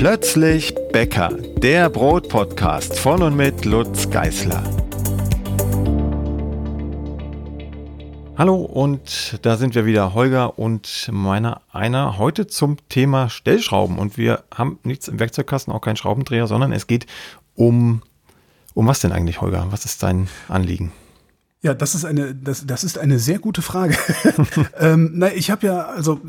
Plötzlich Bäcker, der Brotpodcast von und mit Lutz Geißler. Hallo und da sind wir wieder, Holger und meiner einer heute zum Thema Stellschrauben und wir haben nichts im Werkzeugkasten, auch keinen Schraubendreher, sondern es geht um um was denn eigentlich, Holger? Was ist dein Anliegen? Ja, das ist eine, das, das ist eine sehr gute Frage. ähm, na, ich habe ja, also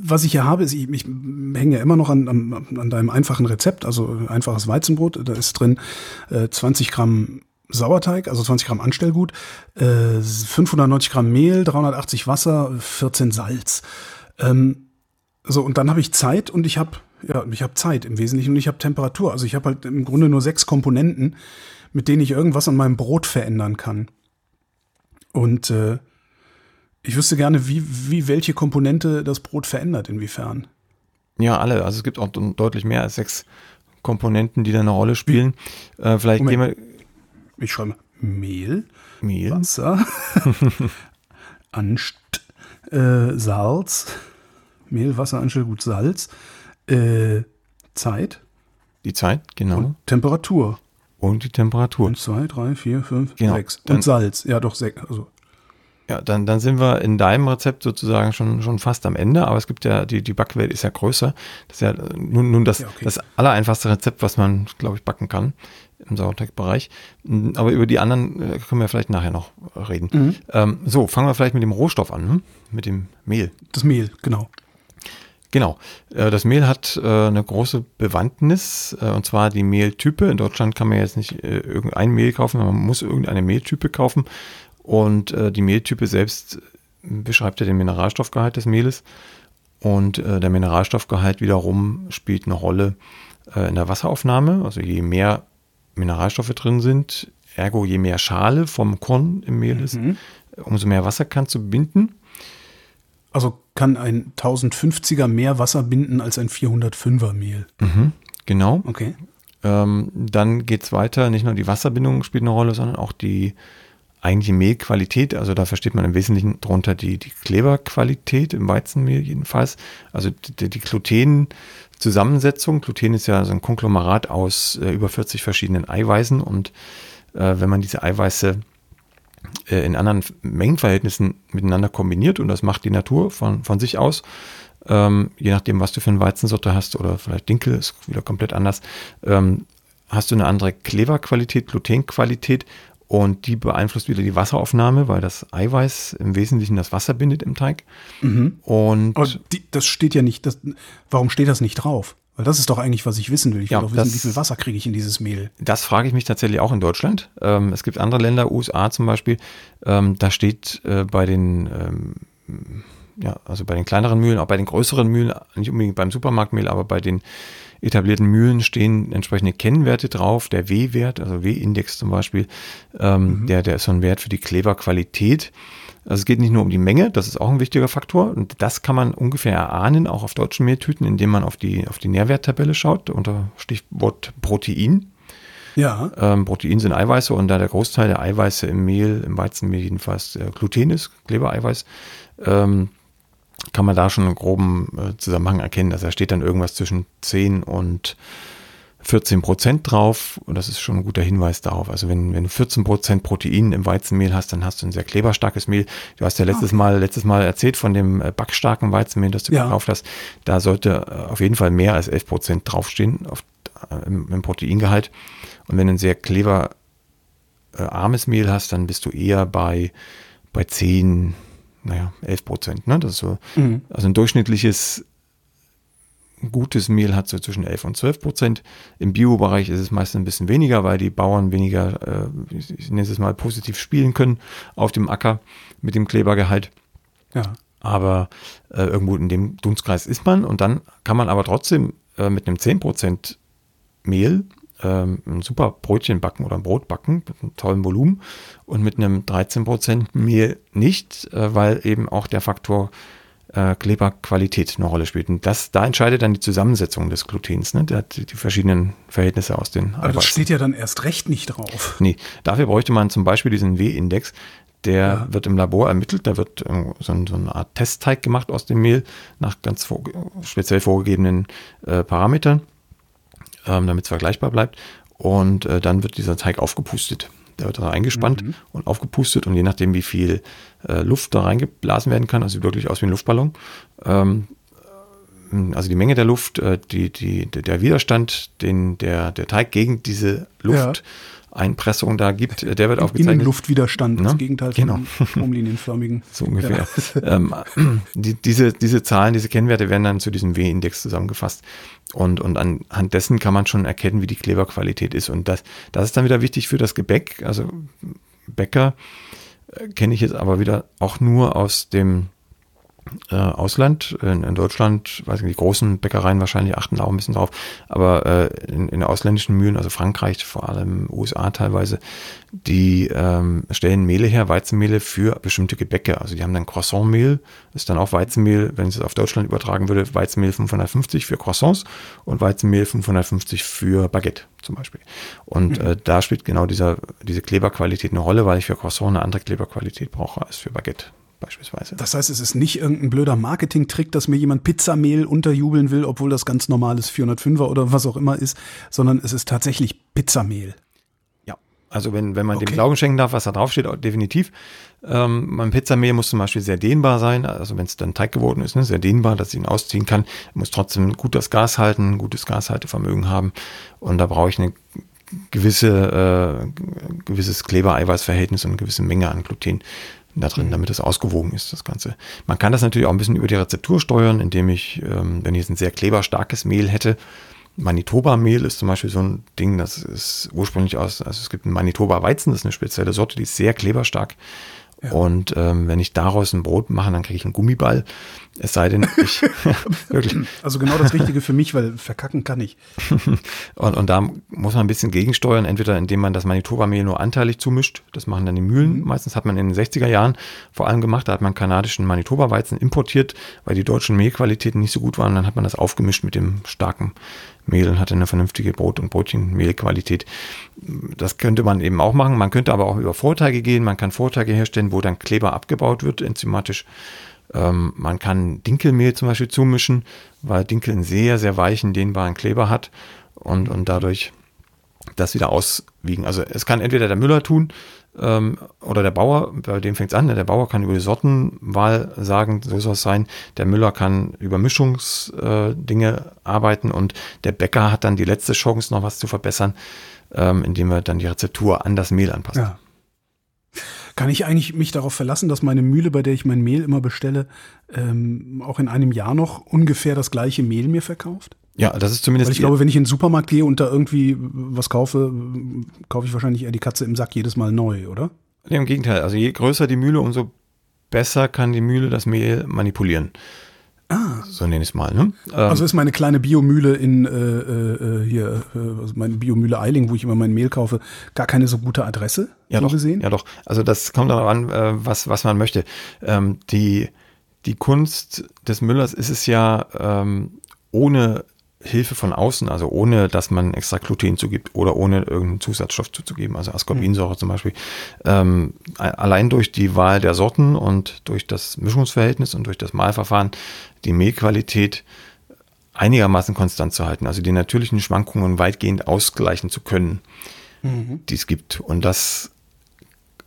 was ich hier habe, ist, ich, ich hänge ja immer noch an, an, an deinem einfachen Rezept, also einfaches Weizenbrot. Da ist drin äh, 20 Gramm Sauerteig, also 20 Gramm Anstellgut, äh, 590 Gramm Mehl, 380 Wasser, 14 Salz. Ähm, so, und dann habe ich Zeit und ich habe ja, ich habe Zeit im Wesentlichen und ich habe Temperatur. Also ich habe halt im Grunde nur sechs Komponenten, mit denen ich irgendwas an meinem Brot verändern kann. Und äh, ich wüsste gerne, wie, wie welche Komponente das Brot verändert, inwiefern. Ja, alle. Also es gibt auch deutlich mehr als sechs Komponenten, die da eine Rolle spielen. Äh, vielleicht Moment. gehen wir. Ich schreibe Mehl, Mehl. Wasser, Anst, äh, Salz, Mehl, Wasser, Anstellgut, Salz, äh, Zeit. Die Zeit, genau. Und Temperatur. Und die Temperatur. Und zwei, drei, vier, fünf, genau. sechs. Und Salz. Ja, doch, sechs. Also. Ja, dann, dann sind wir in deinem Rezept sozusagen schon, schon fast am Ende, aber es gibt ja, die, die Backwelt ist ja größer. Das ist ja nun, nun das, ja, okay. das allereinfachste Rezept, was man, glaube ich, backen kann im Sauerteigbereich. Aber über die anderen äh, können wir vielleicht nachher noch reden. Mhm. Ähm, so, fangen wir vielleicht mit dem Rohstoff an, hm? mit dem Mehl. Das Mehl, genau. Genau. Äh, das Mehl hat äh, eine große Bewandtnis, äh, und zwar die Mehltype. In Deutschland kann man jetzt nicht irgendein Mehl kaufen, man muss irgendeine Mehltype kaufen. Und die Mehltype selbst beschreibt ja den Mineralstoffgehalt des Mehles. Und der Mineralstoffgehalt wiederum spielt eine Rolle in der Wasseraufnahme. Also je mehr Mineralstoffe drin sind, ergo je mehr Schale vom Korn im Mehl ist, mhm. umso mehr Wasser kannst du binden. Also kann ein 1050er mehr Wasser binden als ein 405er Mehl. Mhm, genau. Okay. Ähm, dann geht es weiter. Nicht nur die Wasserbindung spielt eine Rolle, sondern auch die eigentliche Mehlqualität. Also da versteht man im Wesentlichen darunter die, die Kleberqualität im Weizenmehl jedenfalls. Also die, die Gluten-Zusammensetzung. Gluten ist ja so ein Konglomerat aus äh, über 40 verschiedenen Eiweißen und äh, wenn man diese Eiweiße äh, in anderen Mengenverhältnissen miteinander kombiniert und das macht die Natur von, von sich aus. Ähm, je nachdem, was du für eine Weizensorte hast oder vielleicht Dinkel ist wieder komplett anders, ähm, hast du eine andere Kleberqualität, Glutenqualität und die beeinflusst wieder die Wasseraufnahme, weil das Eiweiß im Wesentlichen das Wasser bindet im Teig. Mhm. Und Aber die, das steht ja nicht, das, warum steht das nicht drauf? Weil das ist doch eigentlich, was ich wissen will. Ich will ja, doch wissen, das, wie viel Wasser kriege ich in dieses Mehl. Das frage ich mich tatsächlich auch in Deutschland. Ähm, es gibt andere Länder, USA zum Beispiel, ähm, da steht äh, bei den, ähm, ja, also bei den kleineren Mühlen, auch bei den größeren Mühlen, nicht unbedingt beim Supermarktmehl, aber bei den etablierten Mühlen stehen entsprechende Kennwerte drauf, der W-Wert, also W-Index zum Beispiel, ähm, mhm. der, der ist so ein Wert für die Kleberqualität. Also es geht nicht nur um die Menge, das ist auch ein wichtiger Faktor. Und das kann man ungefähr erahnen, auch auf deutschen Mehltüten, indem man auf die, auf die Nährwerttabelle schaut, unter Stichwort Protein. Ja. Ähm, Protein sind Eiweiße und da der Großteil der Eiweiße im Mehl, im Weizenmehl jedenfalls äh, Gluten ist, Klebereiweiß, ähm, kann man da schon einen groben äh, Zusammenhang erkennen. Also da steht dann irgendwas zwischen 10 und 14 Prozent drauf und das ist schon ein guter Hinweis darauf. Also wenn, wenn du 14 Prozent Protein im Weizenmehl hast, dann hast du ein sehr kleberstarkes Mehl. Du hast ja letztes okay. Mal, letztes Mal erzählt von dem äh, backstarken Weizenmehl, das du ja. gekauft hast. Da sollte äh, auf jeden Fall mehr als 11 Prozent draufstehen auf, äh, im, im, Proteingehalt. Und wenn du ein sehr kleberarmes Mehl hast, dann bist du eher bei, bei 10, naja, 11 Prozent. Ne? Das ist so, mhm. also ein durchschnittliches gutes Mehl hat so zwischen 11 und 12 Prozent. Im Bio-Bereich ist es meistens ein bisschen weniger, weil die Bauern weniger, äh, ich nenne es mal, positiv spielen können auf dem Acker mit dem Klebergehalt. Ja. Aber äh, irgendwo in dem Dunstkreis ist man und dann kann man aber trotzdem äh, mit einem 10 Prozent Mehl ähm, ein super Brötchen backen oder ein Brot backen mit einem tollen Volumen und mit einem 13 Prozent Mehl nicht, äh, weil eben auch der Faktor äh, Kleberqualität eine Rolle spielt. Und das, da entscheidet dann die Zusammensetzung des Glutens, ne? Der hat die, die verschiedenen Verhältnisse aus den Aber das steht ja dann erst recht nicht drauf. Nee, dafür bräuchte man zum Beispiel diesen W-Index. Der ja. wird im Labor ermittelt, da wird so, eine Art Testteig gemacht aus dem Mehl nach ganz vor, speziell vorgegebenen äh, Parametern. Ähm, damit es vergleichbar bleibt. Und äh, dann wird dieser Teig aufgepustet. Der wird da eingespannt mhm. und aufgepustet und je nachdem, wie viel äh, Luft da reingeblasen werden kann, also wirklich aus wie ein Luftballon, ähm, also die Menge der Luft, äh, die, die, der Widerstand, den der, der Teig gegen diese Luft. Einpressung da gibt, der wird aufgezeichnet. Innenluftwiderstand, das ne? Gegenteil von genau. stromlinienförmigen. so ungefähr. Ja. Ähm, die, diese, diese Zahlen, diese Kennwerte werden dann zu diesem W-Index zusammengefasst. Und, und anhand dessen kann man schon erkennen, wie die Kleberqualität ist. Und das, das ist dann wieder wichtig für das Gebäck. Also Bäcker äh, kenne ich jetzt aber wieder auch nur aus dem äh, Ausland. In, in, Deutschland, weiß nicht, die großen Bäckereien wahrscheinlich achten auch ein bisschen drauf, aber äh, in, in ausländischen Mühlen, also Frankreich, vor allem USA teilweise, die ähm, stellen Mehle her, Weizenmehle für bestimmte Gebäcke. Also die haben dann Croissantmehl, ist dann auch Weizenmehl, wenn es auf Deutschland übertragen würde, Weizenmehl 550 für Croissants und Weizenmehl 550 für Baguette zum Beispiel. Und mhm. äh, da spielt genau dieser, diese Kleberqualität eine Rolle, weil ich für Croissant eine andere Kleberqualität brauche als für Baguette beispielsweise. Das heißt, es ist nicht irgendein blöder Marketing-Trick, dass mir jemand Pizzamehl unterjubeln will, obwohl das ganz normales 405er oder was auch immer ist, sondern es ist tatsächlich Pizzamehl. Ja, also wenn, wenn man okay. dem Glauben schenken darf, was da draufsteht, definitiv. Ähm, mein Pizzamehl muss zum Beispiel sehr dehnbar sein, also wenn es dann Teig geworden ist, ne, sehr dehnbar, dass ich ihn ausziehen kann, muss trotzdem gut das Gas halten, gutes Gashaltevermögen haben und da brauche ich eine gewisse, äh, gewisses Kleber-Eiweiß-Verhältnis und eine gewisse Menge an Gluten da drin, damit es ausgewogen ist, das Ganze. Man kann das natürlich auch ein bisschen über die Rezeptur steuern, indem ich, ähm, wenn ich jetzt ein sehr kleberstarkes Mehl hätte, Manitoba-Mehl ist zum Beispiel so ein Ding, das ist ursprünglich aus, also es gibt ein Manitoba-Weizen, das ist eine spezielle Sorte, die ist sehr kleberstark. Und ähm, wenn ich daraus ein Brot mache, dann kriege ich einen Gummiball. Es sei denn, ich wirklich. Also genau das Richtige für mich, weil verkacken kann ich. und, und da muss man ein bisschen gegensteuern, entweder indem man das Manitoba-Mehl nur anteilig zumischt. Das machen dann die Mühlen. Mhm. Meistens hat man in den 60er Jahren vor allem gemacht, da hat man kanadischen Manitoba-Weizen importiert, weil die deutschen Mehlqualitäten nicht so gut waren. Dann hat man das aufgemischt mit dem starken Mehl hatte eine vernünftige Brot- und Brötchenmehlqualität. Das könnte man eben auch machen. Man könnte aber auch über Vorteige gehen. Man kann Vorteige herstellen, wo dann Kleber abgebaut wird, enzymatisch. Ähm, man kann Dinkelmehl zum Beispiel zumischen, weil Dinkel einen sehr, sehr weichen, dehnbaren Kleber hat und, und dadurch das wieder auswiegen. Also es kann entweder der Müller tun ähm, oder der Bauer, bei dem fängt es an, ne? der Bauer kann über die Sortenwahl sagen, so soll es sein. Der Müller kann über Mischungsdinge äh, arbeiten und der Bäcker hat dann die letzte Chance, noch was zu verbessern, ähm, indem er dann die Rezeptur an das Mehl anpasst. Ja. Kann ich eigentlich mich darauf verlassen, dass meine Mühle, bei der ich mein Mehl immer bestelle, ähm, auch in einem Jahr noch ungefähr das gleiche Mehl mir verkauft? Ja, das ist zumindest. Weil ich glaube, wenn ich in den Supermarkt gehe und da irgendwie was kaufe, kaufe ich wahrscheinlich eher die Katze im Sack jedes Mal neu, oder? Nee, Im Gegenteil. Also je größer die Mühle, umso besser kann die Mühle das Mehl manipulieren. Ah. So nenne ich es mal. Ne? also ist meine kleine Biomühle in äh, äh, hier, äh, also meine Biomühle Eiling, wo ich immer mein Mehl kaufe, gar keine so gute Adresse? Ja, so doch. Gesehen? Ja, doch. Also das kommt darauf an, äh, was, was man möchte. Ähm, die, die Kunst des Müllers ist es ja, ähm, ohne Hilfe von außen, also ohne, dass man extra Gluten zugibt oder ohne irgendeinen Zusatzstoff zuzugeben, also Ascorbinsäure mhm. zum Beispiel, ähm, allein durch die Wahl der Sorten und durch das Mischungsverhältnis und durch das Mahlverfahren die Mehlqualität einigermaßen konstant zu halten, also die natürlichen Schwankungen weitgehend ausgleichen zu können, mhm. die es gibt. Und das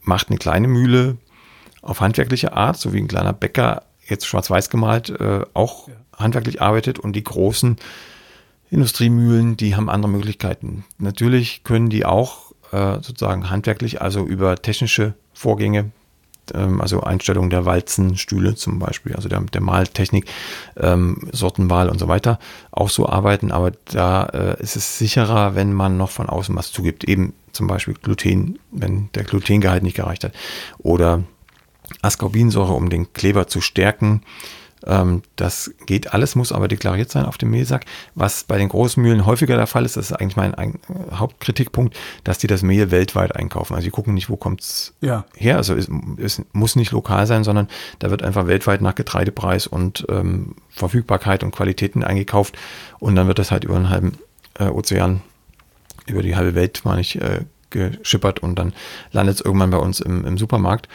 macht eine kleine Mühle auf handwerkliche Art, so wie ein kleiner Bäcker jetzt schwarz-weiß gemalt, äh, auch ja. handwerklich arbeitet und die großen Industriemühlen, die haben andere Möglichkeiten. Natürlich können die auch äh, sozusagen handwerklich, also über technische Vorgänge, ähm, also Einstellung der Walzenstühle zum Beispiel, also der, der Maltechnik, ähm, Sortenwahl und so weiter, auch so arbeiten. Aber da äh, ist es sicherer, wenn man noch von außen was zugibt. Eben zum Beispiel Gluten, wenn der Glutengehalt nicht gereicht hat. Oder Ascorbinsäure, um den Kleber zu stärken. Ähm, das geht alles, muss aber deklariert sein auf dem Mehlsack. Was bei den Großmühlen häufiger der Fall ist, das ist eigentlich mein ein, Hauptkritikpunkt, dass die das Mehl weltweit einkaufen. Also die gucken nicht, wo kommt's ja. her. Also es, es, muss nicht lokal sein, sondern da wird einfach weltweit nach Getreidepreis und ähm, Verfügbarkeit und Qualitäten eingekauft und dann wird das halt über einen halben äh, Ozean, über die halbe Welt, meine ich, äh, geschippert und dann landet es irgendwann bei uns im, im Supermarkt.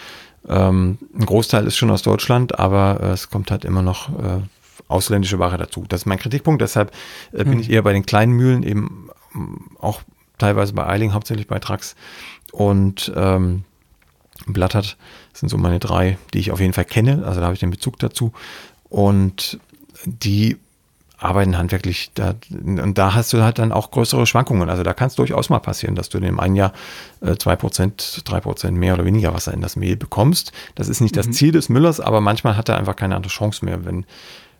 Ähm, ein Großteil ist schon aus Deutschland, aber äh, es kommt halt immer noch äh, ausländische Ware dazu. Das ist mein Kritikpunkt, deshalb äh, bin hm. ich eher bei den kleinen Mühlen eben auch teilweise bei Eiling, hauptsächlich bei Trax und ähm, Blattert. Das sind so meine drei, die ich auf jeden Fall kenne. Also da habe ich den Bezug dazu. Und die arbeiten handwerklich da, und da hast du halt dann auch größere Schwankungen. Also da kann es durchaus mal passieren, dass du in dem einen Jahr äh, zwei Prozent, drei Prozent mehr oder weniger Wasser in das Mehl bekommst. Das ist nicht mhm. das Ziel des Müllers, aber manchmal hat er einfach keine andere Chance mehr, wenn,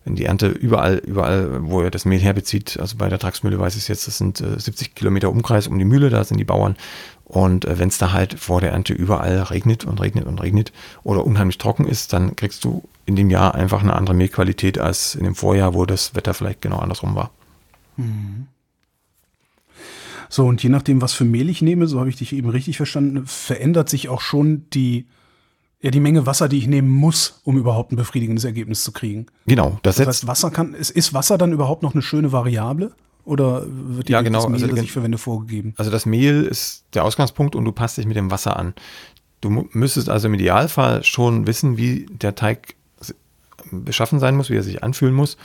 wenn die Ernte überall, überall, wo er das Mehl herbezieht, also bei der Tragsmühle weiß ich es jetzt, das sind äh, 70 Kilometer Umkreis um die Mühle, da sind die Bauern. Und äh, wenn es da halt vor der Ernte überall regnet und regnet und regnet oder unheimlich trocken ist, dann kriegst du in dem Jahr einfach eine andere Mehlqualität als in dem Vorjahr, wo das Wetter vielleicht genau andersrum war. Mhm. So, und je nachdem, was für Mehl ich nehme, so habe ich dich eben richtig verstanden, verändert sich auch schon die, ja, die Menge Wasser, die ich nehmen muss, um überhaupt ein befriedigendes Ergebnis zu kriegen. Genau. Das, das heißt, Wasser kann, ist, ist Wasser dann überhaupt noch eine schöne Variable? Oder wird ja, genau. das Mehl, also, das ich verwende, vorgegeben? Also das Mehl ist der Ausgangspunkt und du passt dich mit dem Wasser an. Du müsstest also im Idealfall schon wissen, wie der Teig beschaffen sein muss, wie er sich anfühlen muss,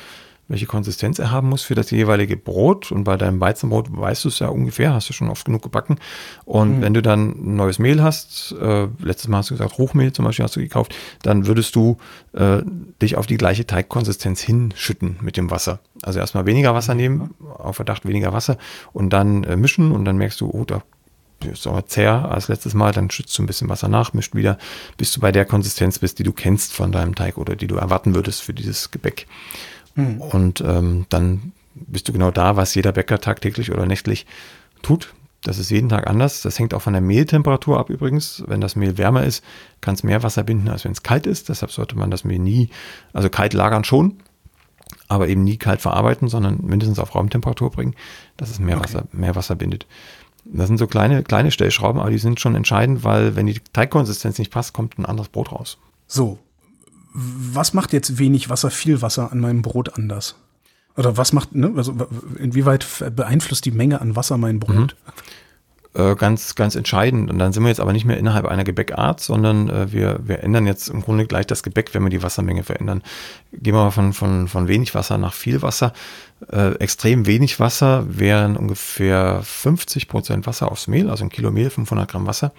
welche Konsistenz er haben muss für das jeweilige Brot. Und bei deinem Weizenbrot weißt du es ja ungefähr, hast du schon oft genug gebacken. Und mhm. wenn du dann ein neues Mehl hast, äh, letztes Mal hast du gesagt, Hochmehl zum Beispiel hast du gekauft, dann würdest du äh, dich auf die gleiche Teigkonsistenz hinschütten mit dem Wasser. Also erstmal weniger Wasser nehmen, auf Verdacht weniger Wasser und dann äh, mischen und dann merkst du, oh, da ist aber zäher als letztes Mal, dann schützt du ein bisschen Wasser nach, mischt wieder, bis du bei der Konsistenz bist, die du kennst von deinem Teig oder die du erwarten würdest für dieses Gebäck. Mhm. Und ähm, dann bist du genau da, was jeder Bäcker tagtäglich oder nächtlich tut. Das ist jeden Tag anders. Das hängt auch von der Mehltemperatur ab übrigens. Wenn das Mehl wärmer ist, kann es mehr Wasser binden, als wenn es kalt ist. Deshalb sollte man das Mehl nie, also kalt lagern schon, aber eben nie kalt verarbeiten, sondern mindestens auf Raumtemperatur bringen, dass es mehr, okay. Wasser, mehr Wasser bindet. Das sind so kleine, kleine Stellschrauben, aber die sind schon entscheidend, weil wenn die Teigkonsistenz nicht passt, kommt ein anderes Brot raus. So, was macht jetzt wenig Wasser, viel Wasser an meinem Brot anders? Oder was macht, ne, also inwieweit beeinflusst die Menge an Wasser mein Brot? Mhm. Äh, ganz, ganz entscheidend. Und dann sind wir jetzt aber nicht mehr innerhalb einer Gebäckart, sondern äh, wir, wir ändern jetzt im Grunde gleich das Gebäck, wenn wir die Wassermenge verändern. Gehen wir mal von, von, von wenig Wasser nach viel Wasser. Äh, extrem wenig Wasser wären ungefähr 50 Prozent Wasser aufs Mehl, also ein Kilo Mehl, 500 Gramm Wasser.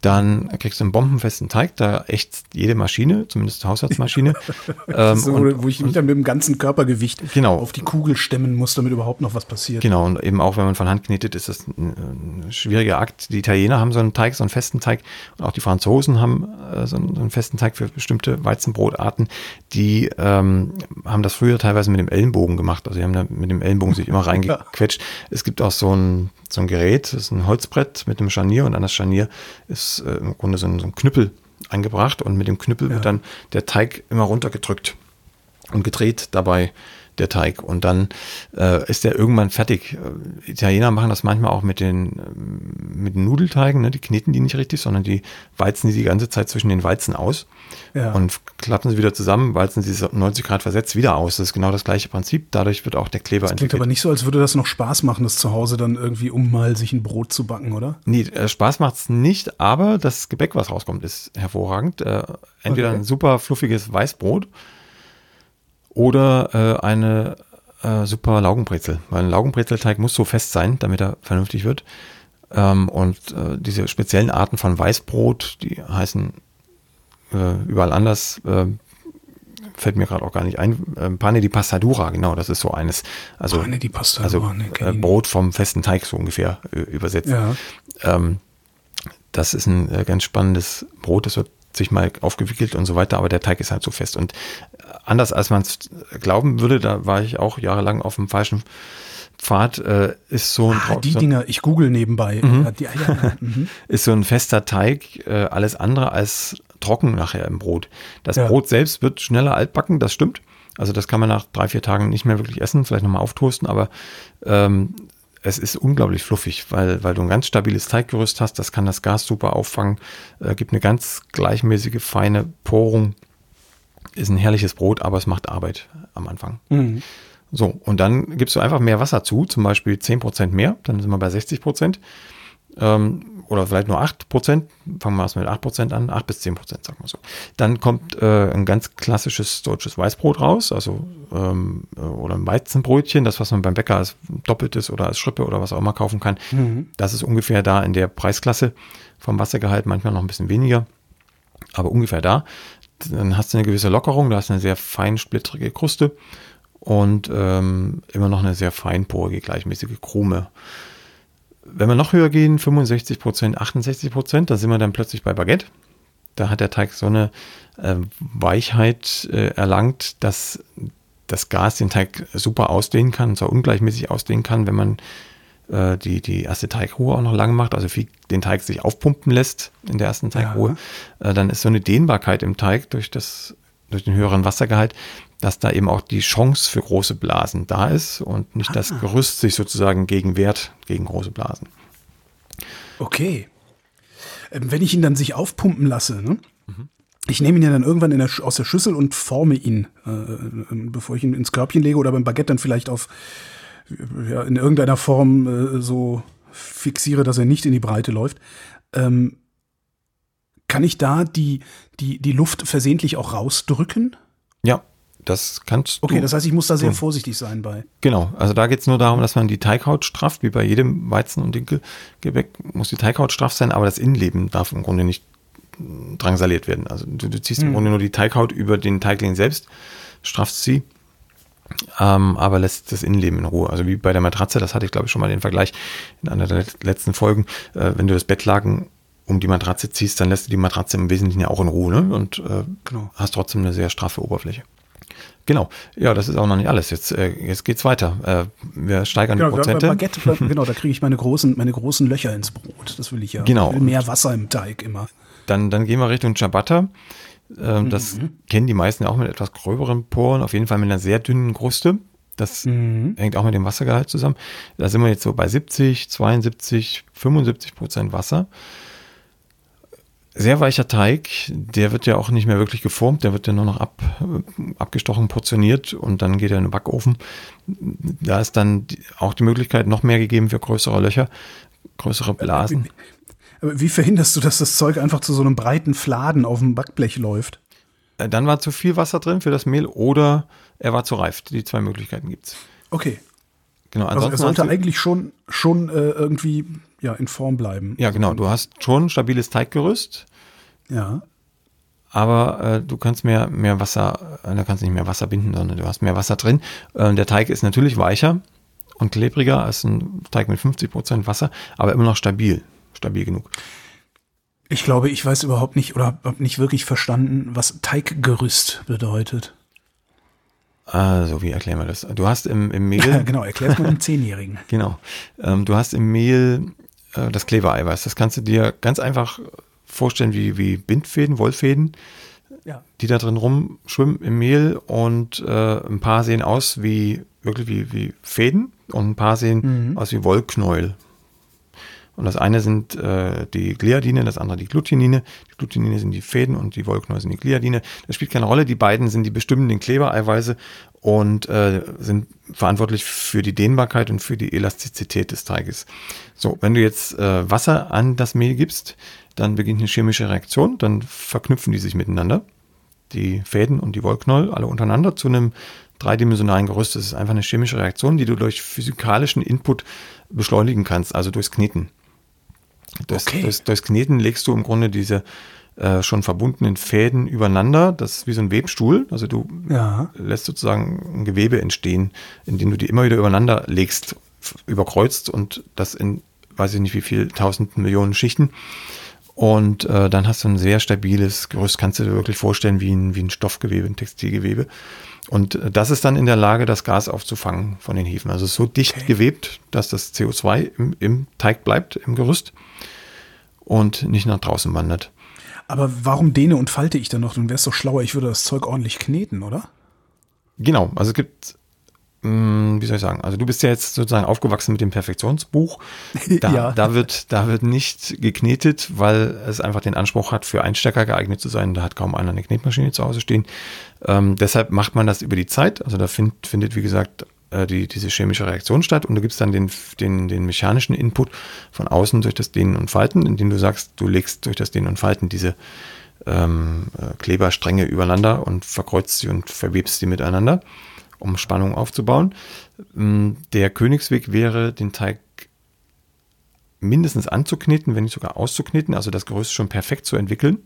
Dann kriegst du einen bombenfesten Teig, da echt jede Maschine, zumindest Haushaltsmaschine. ähm, so, und, wo ich mich dann mit dem ganzen Körpergewicht genau. auf die Kugel stemmen muss, damit überhaupt noch was passiert. Genau, und eben auch wenn man von Hand knetet, ist das ein, ein schwieriger Akt. Die Italiener haben so einen Teig, so einen festen Teig, und auch die Franzosen haben äh, so, einen, so, einen, festen Teig für bestimmte Weizenbrotarten. Die ähm, haben das früher teilweise mit dem Ellenbogen gemacht. Also die haben da mit dem Ellenbogen sich immer reingequetscht. Es gibt auch so ein so ein Gerät, das ist ein Holzbrett mit einem Scharnier und an das Scharnier ist äh, im Grunde so ein, so ein, Knüppel angebracht und mit dem Knüppel ja. wird dann der Teig immer runtergedrückt und gedreht dabei der Teig. Und dann äh, ist der irgendwann fertig. Äh, Italiener machen das manchmal auch mit den, äh, mit den Nudelteigen, ne? die kneten die nicht richtig, sondern die weizen die die ganze Zeit zwischen den Walzen aus ja. und klappen sie wieder zusammen, walzen sie 90 Grad versetzt wieder aus. Das ist genau das gleiche Prinzip. Dadurch wird auch der Kleber das entwickelt. Klingt aber nicht so, als würde das noch Spaß machen, das zu Hause dann irgendwie, um mal sich ein Brot zu backen, oder? Nee, äh, Spaß macht es nicht, aber das Gebäck, was rauskommt, ist hervorragend. Äh, entweder okay. ein super fluffiges Weißbrot oder äh, eine äh, super Laugenbrezel. Weil ein Laugenbrezelteig muss so fest sein, damit er vernünftig wird. Ähm, und äh, diese speziellen Arten von Weißbrot, die heißen äh, überall anders, äh, fällt mir gerade auch gar nicht ein. Ähm, Pane di Passadura, genau, das ist so eines. Also, Pane di Passadura, also äh, Brot vom festen Teig so ungefähr äh, übersetzt. Ja. Ähm, das ist ein ganz spannendes Brot, das wird sich mal aufgewickelt und so weiter, aber der Teig ist halt so fest. Und anders als man es glauben würde, da war ich auch jahrelang auf dem falschen Pfad, äh, ist so ein. Ah, die so Dinger, ich google nebenbei. Mhm. Ja, die, ja, mhm. ist so ein fester Teig, äh, alles andere als trocken nachher im Brot. Das ja. Brot selbst wird schneller altbacken, das stimmt. Also das kann man nach drei, vier Tagen nicht mehr wirklich essen, vielleicht nochmal auftoasten, aber ähm, es ist unglaublich fluffig, weil, weil du ein ganz stabiles Teiggerüst hast, das kann das Gas super auffangen, äh, gibt eine ganz gleichmäßige, feine Porung, ist ein herrliches Brot, aber es macht Arbeit am Anfang. Mhm. So, und dann gibst du einfach mehr Wasser zu, zum Beispiel 10% mehr, dann sind wir bei 60%. Ähm, oder vielleicht nur 8 Prozent, fangen wir erstmal mit 8 Prozent an, 8 bis 10 Prozent, sagen wir so. Dann kommt äh, ein ganz klassisches deutsches Weißbrot raus, also ähm, oder ein Weizenbrötchen, das, was man beim Bäcker als doppeltes oder als Schrippe oder was auch immer kaufen kann. Mhm. Das ist ungefähr da in der Preisklasse vom Wassergehalt, manchmal noch ein bisschen weniger, aber ungefähr da. Dann hast du eine gewisse Lockerung, du hast eine sehr fein splittrige Kruste und ähm, immer noch eine sehr feinporige, gleichmäßige Krume. Wenn wir noch höher gehen, 65 Prozent, 68 Prozent, da sind wir dann plötzlich bei Baguette. Da hat der Teig so eine äh, Weichheit äh, erlangt, dass das Gas den Teig super ausdehnen kann, und zwar ungleichmäßig ausdehnen kann, wenn man äh, die, die erste Teigruhe auch noch lange macht, also wie den Teig sich aufpumpen lässt in der ersten Teigruhe, ja. Äh, dann ist so eine Dehnbarkeit im Teig durch, das, durch den höheren Wassergehalt, dass da eben auch die Chance für große Blasen da ist und nicht ah. das Gerüst sich sozusagen gegen wehrt gegen große Blasen. Okay. Ähm, wenn ich ihn dann sich aufpumpen lasse, ne? Mhm. Ich nehme ihn ja dann irgendwann der, aus der Schüssel und forme ihn, äh, äh, bevor ich ihn ins Körbchen lege oder beim Baguette dann vielleicht auf ja, in irgendeiner Form äh, so fixiere, dass er nicht in die Breite läuft. Ähm, kann ich da die, die, die Luft versehentlich auch rausdrücken? Ja, das kannst okay, du. Okay, das heißt, ich muss da sehr vorsichtig sein bei. Genau, also da geht es nur darum, dass man die Teighaut strafft, wie bei jedem Weizen- und Dinkelgebäck muss die Teighaut straff sein, aber das Innenleben darf im Grunde nicht drangsaliert werden. Also du, du ziehst hm. im Grunde nur die Teighaut über den Teigling selbst, straffst sie, ähm, aber lässt das Innenleben in Ruhe. Also wie bei der Matratze, das hatte ich glaube ich schon mal den Vergleich in einer der letzten Folgen. Äh, wenn du das Bettlaken um die Matratze ziehst, dann lässt du die Matratze im Wesentlichen ja auch in Ruhe ne? und äh, genau. hast trotzdem eine sehr straffe Oberfläche. Genau, ja, das ist auch noch nicht alles. Jetzt, äh, jetzt geht's weiter. Äh, wir steigern genau, die Prozente. Baguette, genau, da kriege ich meine großen, meine großen Löcher ins Brot. Das will ich ja. Genau. Will mehr Wasser im Teig immer. Dann, dann gehen wir Richtung Ciabatta. Äh, das mhm. kennen die meisten auch mit etwas gröberen Poren, auf jeden Fall mit einer sehr dünnen Kruste. Das mhm. hängt auch mit dem Wassergehalt zusammen. Da sind wir jetzt so bei 70, 72, 75 Prozent Wasser sehr weicher Teig, der wird ja auch nicht mehr wirklich geformt, der wird ja nur noch ab, abgestochen, portioniert und dann geht er in den Backofen. Da ist dann auch die Möglichkeit noch mehr gegeben für größere Löcher, größere Blasen. Aber wie verhinderst du, dass das Zeug einfach zu so einem breiten Fladen auf dem Backblech läuft? Äh, dann war zu viel Wasser drin für das Mehl oder er war zu reif. Die zwei Möglichkeiten gibt es. Okay. Genau, also er sollte eigentlich schon, schon äh, irgendwie ja, in Form bleiben. Ja, genau. Du hast schon ein stabiles Teiggerüst. Ja. Aber äh, du kannst mehr, mehr Wasser, äh, da kannst du nicht mehr Wasser binden, sondern du hast mehr Wasser drin. Äh, der Teig ist natürlich weicher und klebriger als ein Teig mit 50% Wasser, aber immer noch stabil. Stabil genug. Ich glaube, ich weiß überhaupt nicht oder habe nicht wirklich verstanden, was Teiggerüst bedeutet. Also, wie erklären wir das? Du hast im, im Mehl. genau, erklär es mal einem Zehnjährigen. genau. Ähm, du hast im Mehl äh, das Klebereiweiß. Das kannst du dir ganz einfach vorstellen wie, wie Bindfäden, Wollfäden, ja. die da drin rumschwimmen im Mehl und äh, ein paar sehen aus wie wirklich wie, wie Fäden und ein paar sehen mhm. aus wie Wollknäuel. Und das eine sind äh, die Gliadine, das andere die Glutinine. Die Glutinine sind die Fäden und die Wollknäuel sind die Gliadine. Das spielt keine Rolle. Die beiden sind die bestimmenden Klebereiweiße und äh, sind verantwortlich für die Dehnbarkeit und für die Elastizität des Teiges. So, wenn du jetzt äh, Wasser an das Mehl gibst, dann beginnt eine chemische Reaktion, dann verknüpfen die sich miteinander, die Fäden und die Wollknäuel alle untereinander zu einem dreidimensionalen Gerüst. Das ist einfach eine chemische Reaktion, die du durch physikalischen Input beschleunigen kannst, also durchs Kneten. Durchs, okay. durchs, durchs Kneten legst du im Grunde diese äh, schon verbundenen Fäden übereinander. Das ist wie so ein Webstuhl. Also du ja. lässt sozusagen ein Gewebe entstehen, indem du die immer wieder übereinander legst, überkreuzt und das in weiß ich nicht wie viel, tausend Millionen Schichten. Und äh, dann hast du ein sehr stabiles Gerüst, kannst du dir wirklich vorstellen wie ein, wie ein Stoffgewebe, ein Textilgewebe. Und äh, das ist dann in der Lage, das Gas aufzufangen von den Hefen. Also so dicht okay. gewebt, dass das CO2 im, im Teig bleibt, im Gerüst und nicht nach draußen wandert. Aber warum dehne und falte ich dann noch? Dann wäre es doch schlauer, ich würde das Zeug ordentlich kneten, oder? Genau, also es gibt, wie soll ich sagen, also du bist ja jetzt sozusagen aufgewachsen mit dem Perfektionsbuch. Da, ja. da, wird, da wird nicht geknetet, weil es einfach den Anspruch hat, für Einstecker geeignet zu sein. Da hat kaum einer eine Knetmaschine zu Hause stehen. Ähm, deshalb macht man das über die Zeit. Also da find, findet, wie gesagt, äh, die, diese chemische Reaktion statt und du gibst dann den, den, den mechanischen Input von außen durch das Dehnen und Falten, indem du sagst, du legst durch das Dehnen und Falten diese ähm, äh, Kleberstränge übereinander und verkreuzt sie und verwebst sie miteinander, um Spannung aufzubauen. Ähm, der Königsweg wäre, den Teig mindestens anzukneten, wenn nicht sogar auszukneten, also das Gerüst schon perfekt zu entwickeln.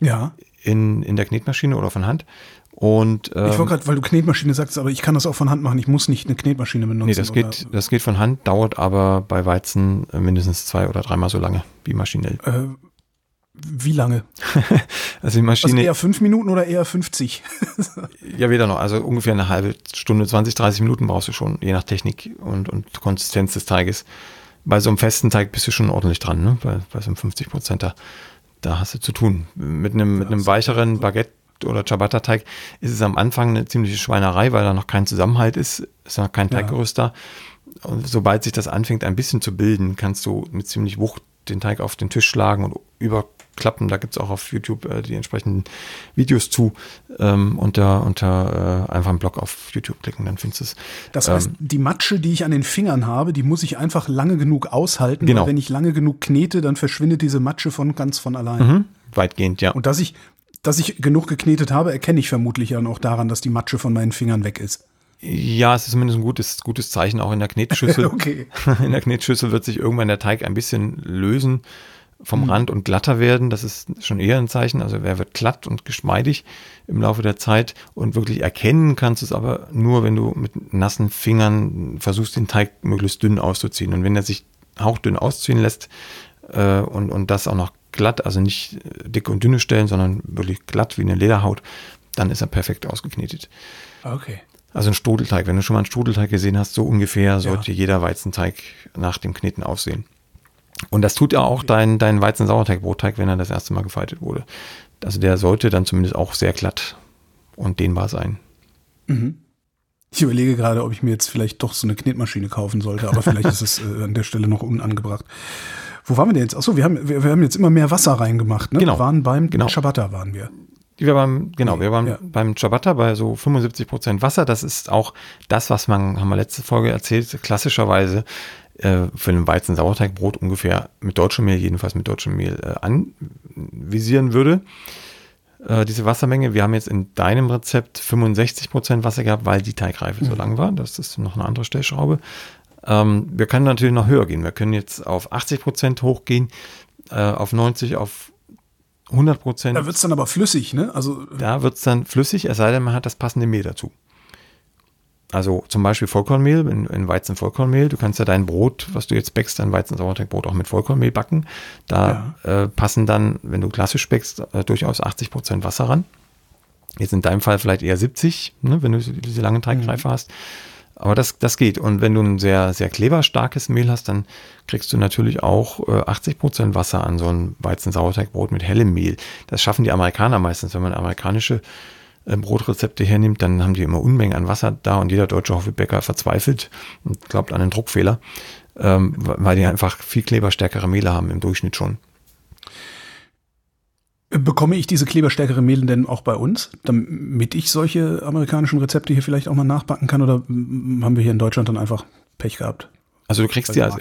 Ja. In, in der Knetmaschine oder von Hand. Und, ähm, ich wollte gerade, weil du Knetmaschine sagst, aber ich kann das auch von Hand machen. Ich muss nicht eine Knetmaschine benutzen. Nee, das geht, das geht von Hand, dauert aber bei Weizen mindestens zwei oder dreimal so lange wie maschinell. Äh, wie lange? also die Maschine. Also eher fünf Minuten oder eher 50? ja, weder noch. Also ungefähr eine halbe Stunde, 20, 30 Minuten brauchst du schon, je nach Technik und, und Konsistenz des Teiges. Bei so einem festen Teig bist du schon ordentlich dran, ne? Bei, bei so einem 50 Prozenter. Da hast du zu tun. Mit einem, mit einem weicheren Baguette oder Ciabatta-Teig ist es am Anfang eine ziemliche Schweinerei, weil da noch kein Zusammenhalt ist, ist noch kein Teiggerüst ja. da. Und sobald sich das anfängt, ein bisschen zu bilden, kannst du mit ziemlich Wucht den Teig auf den Tisch schlagen und überklappen. Da gibt es auch auf YouTube äh, die entsprechenden Videos zu. Ähm, unter unter äh, einfach einen Blog auf YouTube klicken, dann findest du es. Das heißt, ähm, die Matsche, die ich an den Fingern habe, die muss ich einfach lange genug aushalten. Genau. Weil wenn ich lange genug knete, dann verschwindet diese Matsche von ganz von allein. Mhm. Weitgehend, ja. Und dass ich, dass ich genug geknetet habe, erkenne ich vermutlich dann auch daran, dass die Matsche von meinen Fingern weg ist. Ja, es ist zumindest ein gutes, gutes Zeichen auch in der Knetschüssel. okay. In der Knetschüssel wird sich irgendwann der Teig ein bisschen lösen vom mhm. Rand und glatter werden. Das ist schon eher ein Zeichen. Also er wird glatt und geschmeidig im Laufe der Zeit. Und wirklich erkennen kannst du es aber nur, wenn du mit nassen Fingern versuchst, den Teig möglichst dünn auszuziehen. Und wenn er sich hauchdünn ausziehen lässt äh, und, und das auch noch glatt, also nicht dicke und dünne Stellen, sondern wirklich glatt wie eine Lederhaut, dann ist er perfekt ausgeknetet. Okay. Also ein Strudelteig. Wenn du schon mal einen Strudelteig gesehen hast, so ungefähr sollte ja. jeder Weizenteig nach dem Kneten aussehen. Und das tut ja auch dein, dein Weizen-Sauerteig-Brotteig, wenn er das erste Mal gefaltet wurde. Also der sollte dann zumindest auch sehr glatt und dehnbar sein. Mhm. Ich überlege gerade, ob ich mir jetzt vielleicht doch so eine Knetmaschine kaufen sollte, aber vielleicht ist es äh, an der Stelle noch unangebracht. Wo waren wir denn jetzt? Achso, wir haben, wir, wir haben jetzt immer mehr Wasser reingemacht. Ne? Genau. Wir waren beim genau. Ciabatta waren wir. Wir waren, genau, wir waren ja. beim Ciabatta bei so 75 Prozent Wasser. Das ist auch das, was man, haben wir letzte Folge erzählt, klassischerweise äh, für ein Weizen-Sauerteigbrot ungefähr mit deutschem Mehl, jedenfalls mit deutschem Mehl, äh, anvisieren würde. Äh, diese Wassermenge. Wir haben jetzt in deinem Rezept 65 Prozent Wasser gehabt, weil die Teigreife mhm. so lang war. Das ist noch eine andere Stellschraube. Ähm, wir können natürlich noch höher gehen. Wir können jetzt auf 80 Prozent hochgehen, äh, auf 90, auf 100 Prozent. Da wird es dann aber flüssig, ne? Also, da wird es dann flüssig, es sei denn, man hat das passende Mehl dazu. Also zum Beispiel Vollkornmehl, in, in Weizen-Vollkornmehl. Du kannst ja dein Brot, was du jetzt backst, dein Weizen-Sauerteigbrot auch mit Vollkornmehl backen. Da ja. äh, passen dann, wenn du klassisch backst, äh, durchaus 80 Prozent Wasser ran. Jetzt in deinem Fall vielleicht eher 70, ne, wenn du diese lange Teigreife mhm. hast. Aber das, das geht. Und wenn du ein sehr, sehr kleberstarkes Mehl hast, dann kriegst du natürlich auch äh, 80 Prozent Wasser an so ein Weizen-Sauerteigbrot mit hellem Mehl. Das schaffen die Amerikaner meistens. Wenn man amerikanische Brotrezepte hernimmt, dann haben die immer Unmengen an Wasser da und jeder deutsche Hofbäcker verzweifelt und glaubt an einen Druckfehler, ähm, weil die einfach viel kleberstärkere Mehle haben im Durchschnitt schon. Bekomme ich diese kleberstärkere Mehl denn auch bei uns, damit ich solche amerikanischen Rezepte hier vielleicht auch mal nachbacken kann? Oder haben wir hier in Deutschland dann einfach Pech gehabt? Also du kriegst die als,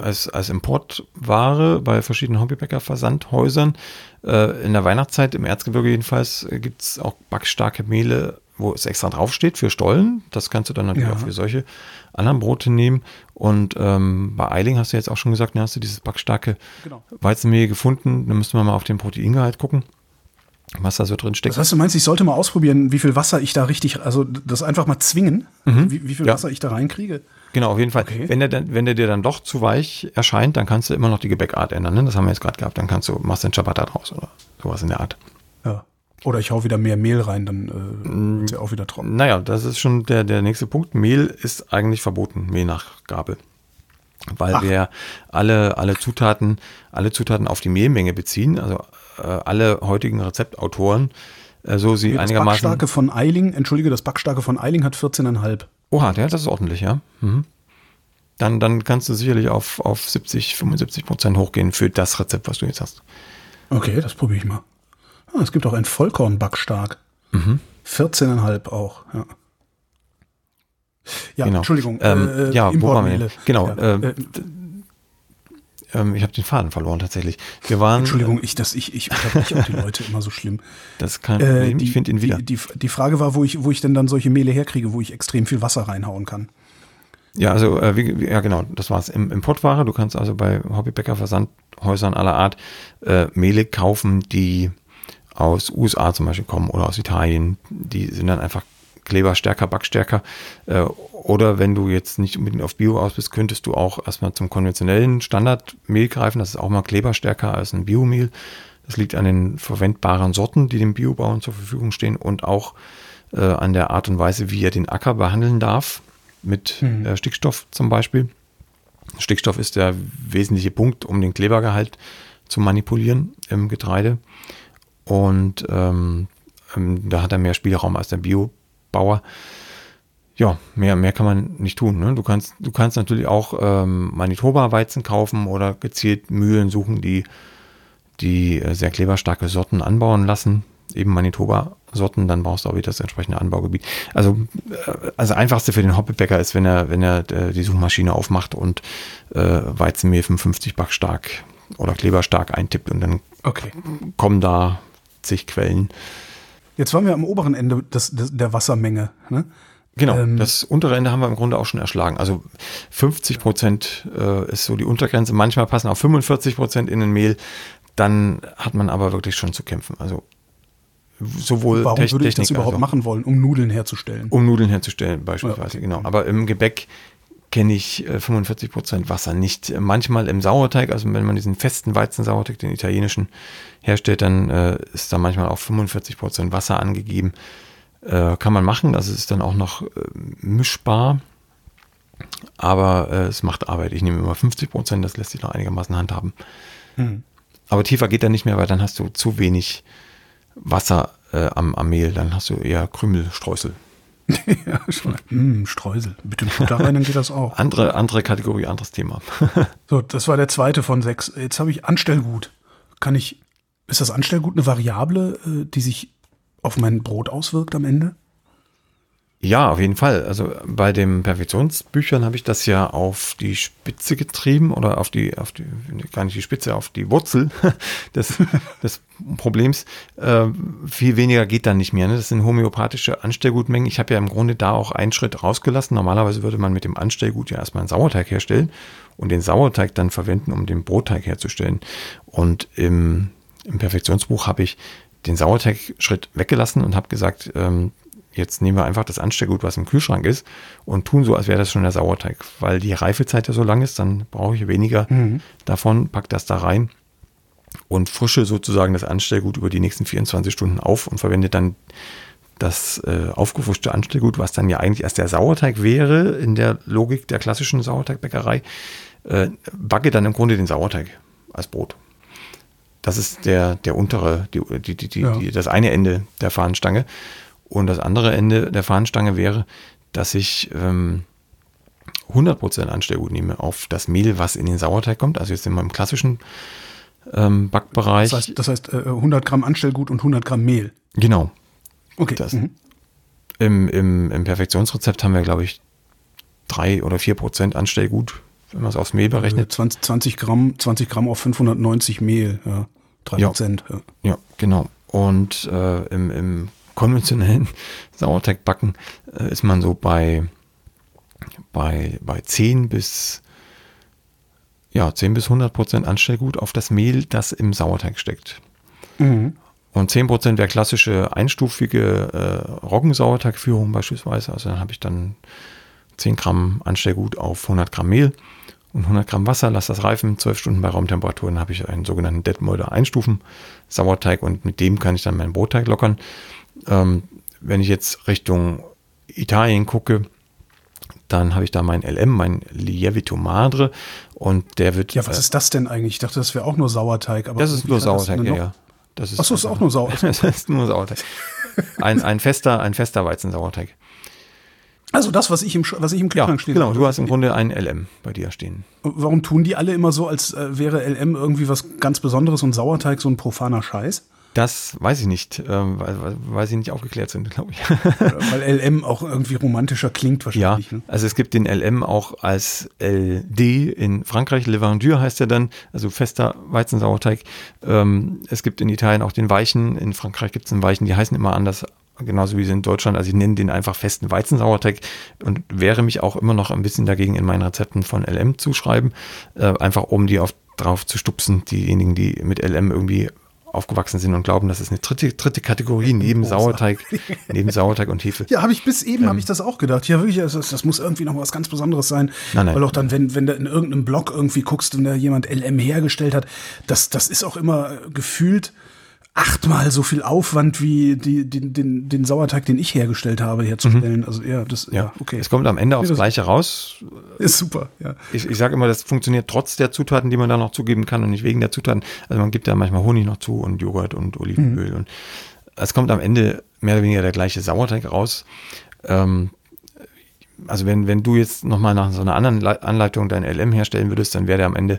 als, als Importware bei verschiedenen Hobbybäcker-Versandhäusern. Äh, in der Weihnachtszeit, im Erzgebirge jedenfalls, äh, gibt es auch backstarke Mehle, wo es extra draufsteht für Stollen. Das kannst du dann natürlich ja. auch für solche anderen Brote nehmen. Und ähm, bei Eiling hast du jetzt auch schon gesagt, ne, hast du dieses backstarke genau. Weizenmehl gefunden. Da müssen wir mal auf den Proteingehalt gucken was da so drin steckt. Das heißt, du meinst, ich sollte mal ausprobieren, wie viel Wasser ich da richtig, also das einfach mal zwingen, mhm. wie, wie, viel ja. Wasser ich da reinkriege? Genau, auf jeden Fall. Okay. Wenn, der dann, wenn der dir dann doch zu weich erscheint, dann kannst du immer noch die Gebäckart ändern. Ne? Das haben wir jetzt gerade gehabt. Dann kannst du, machst den Ciabatta draus oder sowas in der Art. Ja. Oder ich hau wieder mehr Mehl rein, dann äh, mm. wird ja auch wieder trocken. Naja, das ist schon der, der nächste Punkt. Mehl ist eigentlich verboten, Mehlnachgabe. Weil Ach. wir alle, alle Zutaten, alle Zutaten auf die Mehlmenge beziehen. Also alle heutigen Rezeptautoren, äh, so sie das einigermaßen. Das Backstarke von Eiling, entschuldige, das Backstarke von Eiling hat 14,5. Oha, ja, das ist ordentlich, ja. Mhm. Dann, dann kannst du sicherlich auf, auf 70, 75 Prozent hochgehen für das Rezept, was du jetzt hast. Okay, das probiere ich mal. Ah, es gibt auch ein Vollkorn-Backstark. Mhm. 14,5 auch, ja. Ja, Genau. Entschuldigung. Ähm, äh, ja, wo waren wir. Genau, Ja, ähm, äh, Ähm, ich habe den Faden verloren tatsächlich. Wir waren. Entschuldigung, ich, das, ich, ich unterbreche auch die Leute immer so schlimm. Das ist kein Äh, die, ich finde ihn wieder. Die, die, die Frage war, wo ich, wo ich denn dann solche Mehle herkriege, wo ich extrem viel Wasser reinhauen kann. Ja, also äh, wie, ja genau, das war's. Im Importware, du kannst also bei Hobbybäcker Versandhäusern aller Art äh, Mehle kaufen, die aus USA zum Beispiel kommen oder aus Italien. Die sind dann einfach kleberstärker, backstärker. Äh, oder wenn du jetzt nicht unbedingt auf Bio aus bist, könntest du auch erstmal zum konventionellen Standardmehl greifen. Das ist auch mal kleberstärker als ein Biomehl. Das liegt an den verwendbaren Sorten, die den Biobauern zur Verfügung stehen und auch äh, an der Art und Weise, wie er den Acker behandeln darf mit äh, Stickstoff zum Beispiel. Stickstoff ist der wesentliche Punkt, um den Klebergehalt zu manipulieren im Getreide. Und ähm, ähm, da hat er mehr Spielraum als der Biobauer. Ja, mehr, mehr kann man nicht tun. Ne? Du, kannst, du kannst natürlich auch ähm, Manitoba-Weizen kaufen oder gezielt Mühlen suchen, die, die äh, sehr kleberstarke Sorten anbauen lassen. Eben Manitoba-Sorten, dann brauchst du auch wieder das entsprechende Anbaugebiet. Also, äh, also einfachste für den Hobbybäcker ist, wenn er, wenn er äh, die Suchmaschine aufmacht und äh, Weizenmehl 55 backstark oder kleberstark eintippt und dann Okay. kommen da zig Quellen. Jetzt waren wir am oberen Ende des, des, der Wassermenge. Ne? Genau, Ähm, das untere Ende haben wir im Grunde auch schon erschlagen. Also 50 Prozent äh, ist so die Untergrenze. Manchmal passen auch 45 Prozent in den Mehl. Dann hat man aber wirklich schon zu kämpfen. Also sowohl Warum Tech- würde ich das Technik überhaupt als auch- machen wollen, um Nudeln herzustellen? um Nudeln herzustellen beispielsweise. Ja, okay. Genau. Aber im Gebäck kenne ich äh, 45 Prozent Wasser nicht. Äh, Manchmal im Sauerteig, also wenn man diesen festen Weizensauerteig, den italienischen, herstellt, dann äh, ist da manchmal auch 45 Prozent Wasser angegeben. Äh, kann man machen, das ist dann auch noch äh, mischbar. Aber äh, es macht Arbeit. Ich nehme immer 50 Prozent, das lässt sich noch einigermaßen handhaben. Hm. Aber tiefer geht er nicht mehr, weil dann hast du zu wenig Wasser äh, am, am Mehl. Dann hast du eher Krümelstreusel. ja, schon. Mm, Streusel. Bitte Butter rein, dann geht das auch. Andere, andere Kategorie, anderes Thema. So, das war der zweite von sechs. Jetzt habe ich Anstellgut. Kann ich, ist das Anstellgut eine Variable, äh, die sich auf mein Brot auswirkt am Ende? Ja, auf jeden Fall. Also bei den Perfektionsbüchern habe ich das ja auf die Spitze getrieben oder auf die, auf die, gar nicht die Spitze, auf die Wurzel des, des Problems. Äh, viel weniger geht dann nicht mehr. Ne? Das sind homöopathische Anstellgutmengen. Ich habe ja im Grunde da auch einen Schritt rausgelassen. Normalerweise würde man mit dem Anstellgut ja erstmal einen Sauerteig herstellen und den Sauerteig dann verwenden, um den Brotteig herzustellen. Und im, im Perfektionsbuch habe ich den Sauerteig-Schritt weggelassen und habe gesagt, ähm, jetzt nehmen wir einfach das Anstellgut, was im Kühlschrank ist, und tun so, als wäre das schon der Sauerteig. Weil die Reifezeit ja so lang ist, dann brauche ich weniger davon, pack das da rein und frische sozusagen das Anstellgut über die nächsten 24 Stunden auf und verwende dann das äh, aufgefrischte Anstellgut, was dann ja eigentlich erst der Sauerteig wäre, in der Logik der klassischen Sauerteigbäckerei, äh, backe dann im Grunde den Sauerteig als Brot. Das ist der, der untere, die, die, die, Ja. das eine Ende der Fahnenstange. Und das andere Ende der Fahnenstange wäre, dass ich ähm, 100% Anstellgut nehme auf das Mehl, was in den Sauerteig kommt. Also jetzt in meinem klassischen ähm, Backbereich. Das heißt, das heißt äh, 100 Gramm Anstellgut und 100 Gramm Mehl. genau. Okay. Das- Mhm. Im, im, Im Perfektionsrezept haben wir, glaube ich, drei oder vier Prozent Anstellgut, wenn man es aufs Mehl Also berechnet. 20, 20 Gramm, 20 Gramm auf 590 Mehl. Ja. 3 Ja. Prozent. Ja. Ja, genau. Und äh, im, im konventionellen Sauerteigbacken äh, ist man so bei, bei, bei 10 bis ja, 10 bis 100 Prozent Anstellgut auf das Mehl, das im Sauerteig steckt. Mhm. Und 10 Prozent wäre klassische einstufige äh, Roggensauerteigführung beispielsweise. Also dann habe ich dann 10 Gramm Anstellgut auf 100 Gramm Mehl und 100 Gramm Wasser, lasse das reifen, 12 Stunden bei Raumtemperatur, dann habe ich einen sogenannten Detmolder Einstufen Sauerteig und mit dem kann ich dann meinen Brotteig lockern. Ähm, wenn ich jetzt Richtung Italien gucke, dann habe ich da mein LM, mein Lievito Madre und der wird Ja, was äh, ist das denn eigentlich? Ich dachte, das wäre auch nur Sauerteig. Aber das ist nur Sauerteig, ja, ja. Das Ach so, ist auch nur Sauerteig. das ist nur Sauerteig. Ein, ein fester, ein fester Weizensauerteig. Also das, was ich im, was ich im Ja, Kühlschrank stehe. genau. Du hast im Grunde ein LM bei dir stehen. Warum tun die alle immer so, als äh, wäre LM irgendwie was ganz Besonderes und Sauerteig so ein profaner Scheiß? Das weiß ich nicht, ähm, weil, weil sie nicht aufgeklärt sind, glaube ich. weil LM auch irgendwie romantischer klingt wahrscheinlich. Ja, ne? also es gibt den LM auch als LD in Frankreich, Le Vendur heißt er dann, also fester Weizensauerteig. Ähm, es gibt in Italien auch den Weichen, in Frankreich gibt es einen Weichen, die heißen immer anders, genauso wie sie in Deutschland. Also ich nenne den einfach festen Weizensauerteig und wehre mich auch immer noch ein bisschen dagegen in meinen Rezepten von LM zu schreiben, äh, einfach um die auf, drauf zu stupsen, diejenigen, die mit LM irgendwie aufgewachsen sind und glauben, das ist eine dritte, dritte Kategorie neben Sauerteig, neben Sauerteig und Hefe. Ja, habe ich bis eben ähm, habe ich das auch gedacht. Ja, wirklich, das, das muss irgendwie noch was ganz Besonderes sein. Nein, nein. Weil auch dann, wenn, wenn du in irgendeinem Blog irgendwie guckst und da jemand LM hergestellt hat, das, das ist auch immer gefühlt achtmal so viel Aufwand wie die, den, den, den Sauerteig, den ich hergestellt habe, herzustellen. Mhm. Also ja, das ja, okay. Es kommt am Ende aufs Gleiche raus. Ist super, ja. Ich, ich sage immer, das funktioniert trotz der Zutaten, die man da noch zugeben kann und nicht wegen der Zutaten. Also man gibt da manchmal Honig noch zu und Joghurt und Olivenöl mhm. und es kommt am Ende mehr oder weniger der gleiche Sauerteig raus. Ähm, also wenn, wenn du jetzt nochmal nach so einer anderen Anleitung dein LM herstellen würdest, dann wäre der am Ende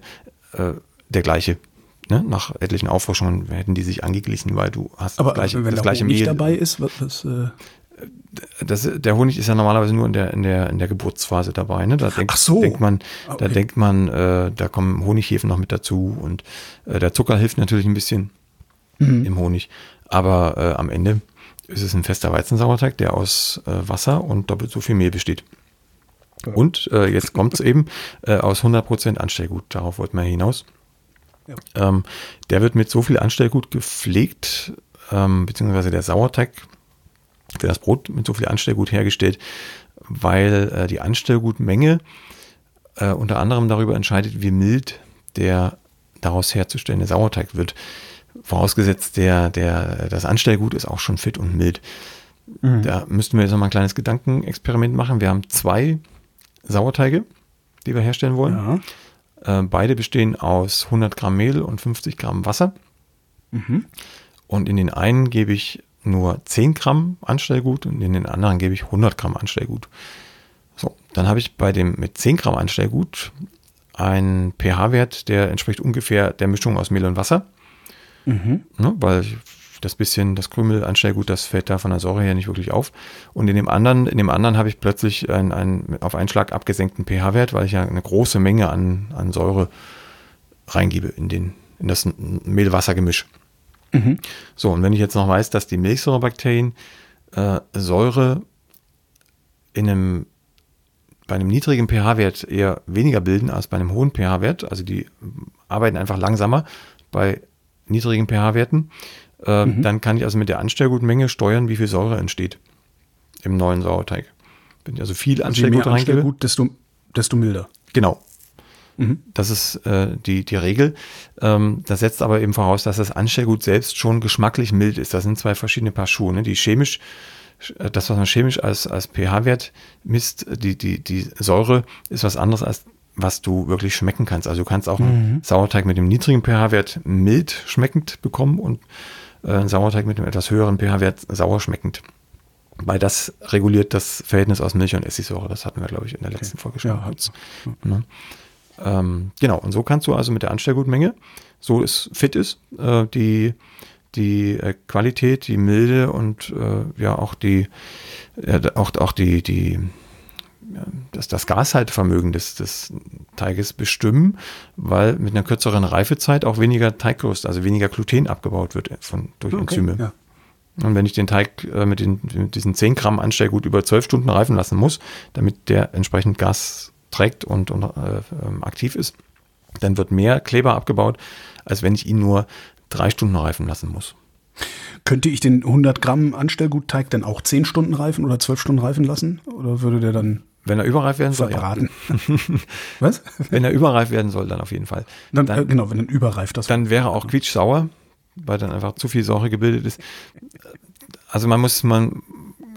äh, der gleiche ne, nach etlichen Auffrischungen hätten die sich angeglichen, weil du hast aber, das gleiche, wenn das gleiche Honig Mehl. dabei ist, was, was äh das, der Honig ist ja normalerweise nur in der, in der, in der Geburtsphase dabei. Ne? Da denkt, Ach so. denkt man, okay. da denkt man, äh, da kommen Honighefen noch mit dazu und äh, der Zucker hilft natürlich ein bisschen mhm. im Honig. Aber äh, am Ende ist es ein fester Weizensauerteig, der aus äh, Wasser und doppelt so viel Mehl besteht. Ja. Und äh, jetzt kommt es eben äh, aus 100% Anstellgut. Darauf wollten wir hinaus. Ähm, der wird mit so viel Anstellgut gepflegt, ähm, beziehungsweise der Sauerteig für das Brot mit so viel Anstellgut hergestellt, weil äh, die Anstellgutmenge äh, unter anderem darüber entscheidet, wie mild der daraus herzustellende Sauerteig wird. Vorausgesetzt, der, der, das Anstellgut ist auch schon fit und mild. Mhm. Da müssten wir jetzt noch mal ein kleines Gedankenexperiment machen. Wir haben zwei Sauerteige, die wir herstellen wollen. Ja. Äh, beide bestehen aus 100 Gramm Mehl und 50 Gramm Wasser. Mhm. Und in den einen gebe ich nur 10 Gramm Anstellgut und in den anderen gebe ich 100 Gramm Anstellgut. So, dann habe ich bei dem mit 10 Gramm Anstellgut einen pH-Wert, der entspricht ungefähr der Mischung aus Mehl und Wasser. Mhm. Ne, weil das bisschen, das Krümelanstellgut, das fällt da von der Säure her nicht wirklich auf. Und in dem anderen, in dem anderen habe ich plötzlich einen, einen auf einen Schlag abgesenkten pH-Wert, weil ich ja eine große Menge an, an Säure reingebe in, den, in das Mehl-Wasser-Gemisch. Mhm. So, und wenn ich jetzt noch weiß, dass die Milchsäurebakterien äh, Säure in einem, bei einem niedrigen pH-Wert eher weniger bilden als bei einem hohen pH-Wert, also die arbeiten einfach langsamer bei niedrigen pH-Werten, äh, mhm. Dann kann ich also mit der Anstellgutmenge steuern, wie viel Säure entsteht im neuen Sauerteig. Wenn ich also viel Anstellgut also reingebe, Anstellgut, desto, desto milder. Genau. Mhm. Das ist äh, die, die Regel. Ähm, das setzt aber eben voraus, dass das Anstellgut selbst schon geschmacklich mild ist. Das sind zwei verschiedene Paar Schuhe. Ne? Die chemisch, äh, das, was man chemisch als, als pH-Wert misst, die, die, die Säure ist was anderes als was du wirklich schmecken kannst. Also du kannst auch mhm. einen Sauerteig mit dem niedrigen pH-Wert mild schmeckend bekommen und äh, ein Sauerteig mit einem etwas höheren pH-Wert sauer schmeckend. Weil das reguliert das Verhältnis aus Milch und Essigsäure. Das hatten wir, glaube ich, in der letzten okay. Folge schon. Ja, ja. Ne? Ähm, genau, und so kannst du also mit der Anstellgutmenge, so es fit ist, äh, die, die äh, Qualität, die Milde und äh, ja auch die, auch, auch die, die das, das Gashaltevermögen des, des Teiges bestimmen, weil mit einer kürzeren Reifezeit auch weniger Teiggerüst, also weniger Gluten abgebaut wird von, durch okay, Enzyme. Ja. Und wenn ich den Teig äh, mit, den, mit diesen 10 Gramm Anstellgut über 12 Stunden reifen lassen muss, damit der entsprechend Gas trägt und, und äh, ähm, aktiv ist, dann wird mehr Kleber abgebaut, als wenn ich ihn nur drei Stunden reifen lassen muss. Könnte ich den 100 Gramm Anstellgutteig dann auch 10 Stunden reifen oder 12 Stunden reifen lassen? Oder würde der dann wenn er überreif werden soll, verbraten. Ja. Was? Wenn er überreif werden soll, dann auf jeden Fall. Dann, dann, äh, genau, wenn er überreif das. Dann wäre auch quietschsauer, weil dann einfach zu viel Säure gebildet ist. Also man muss, man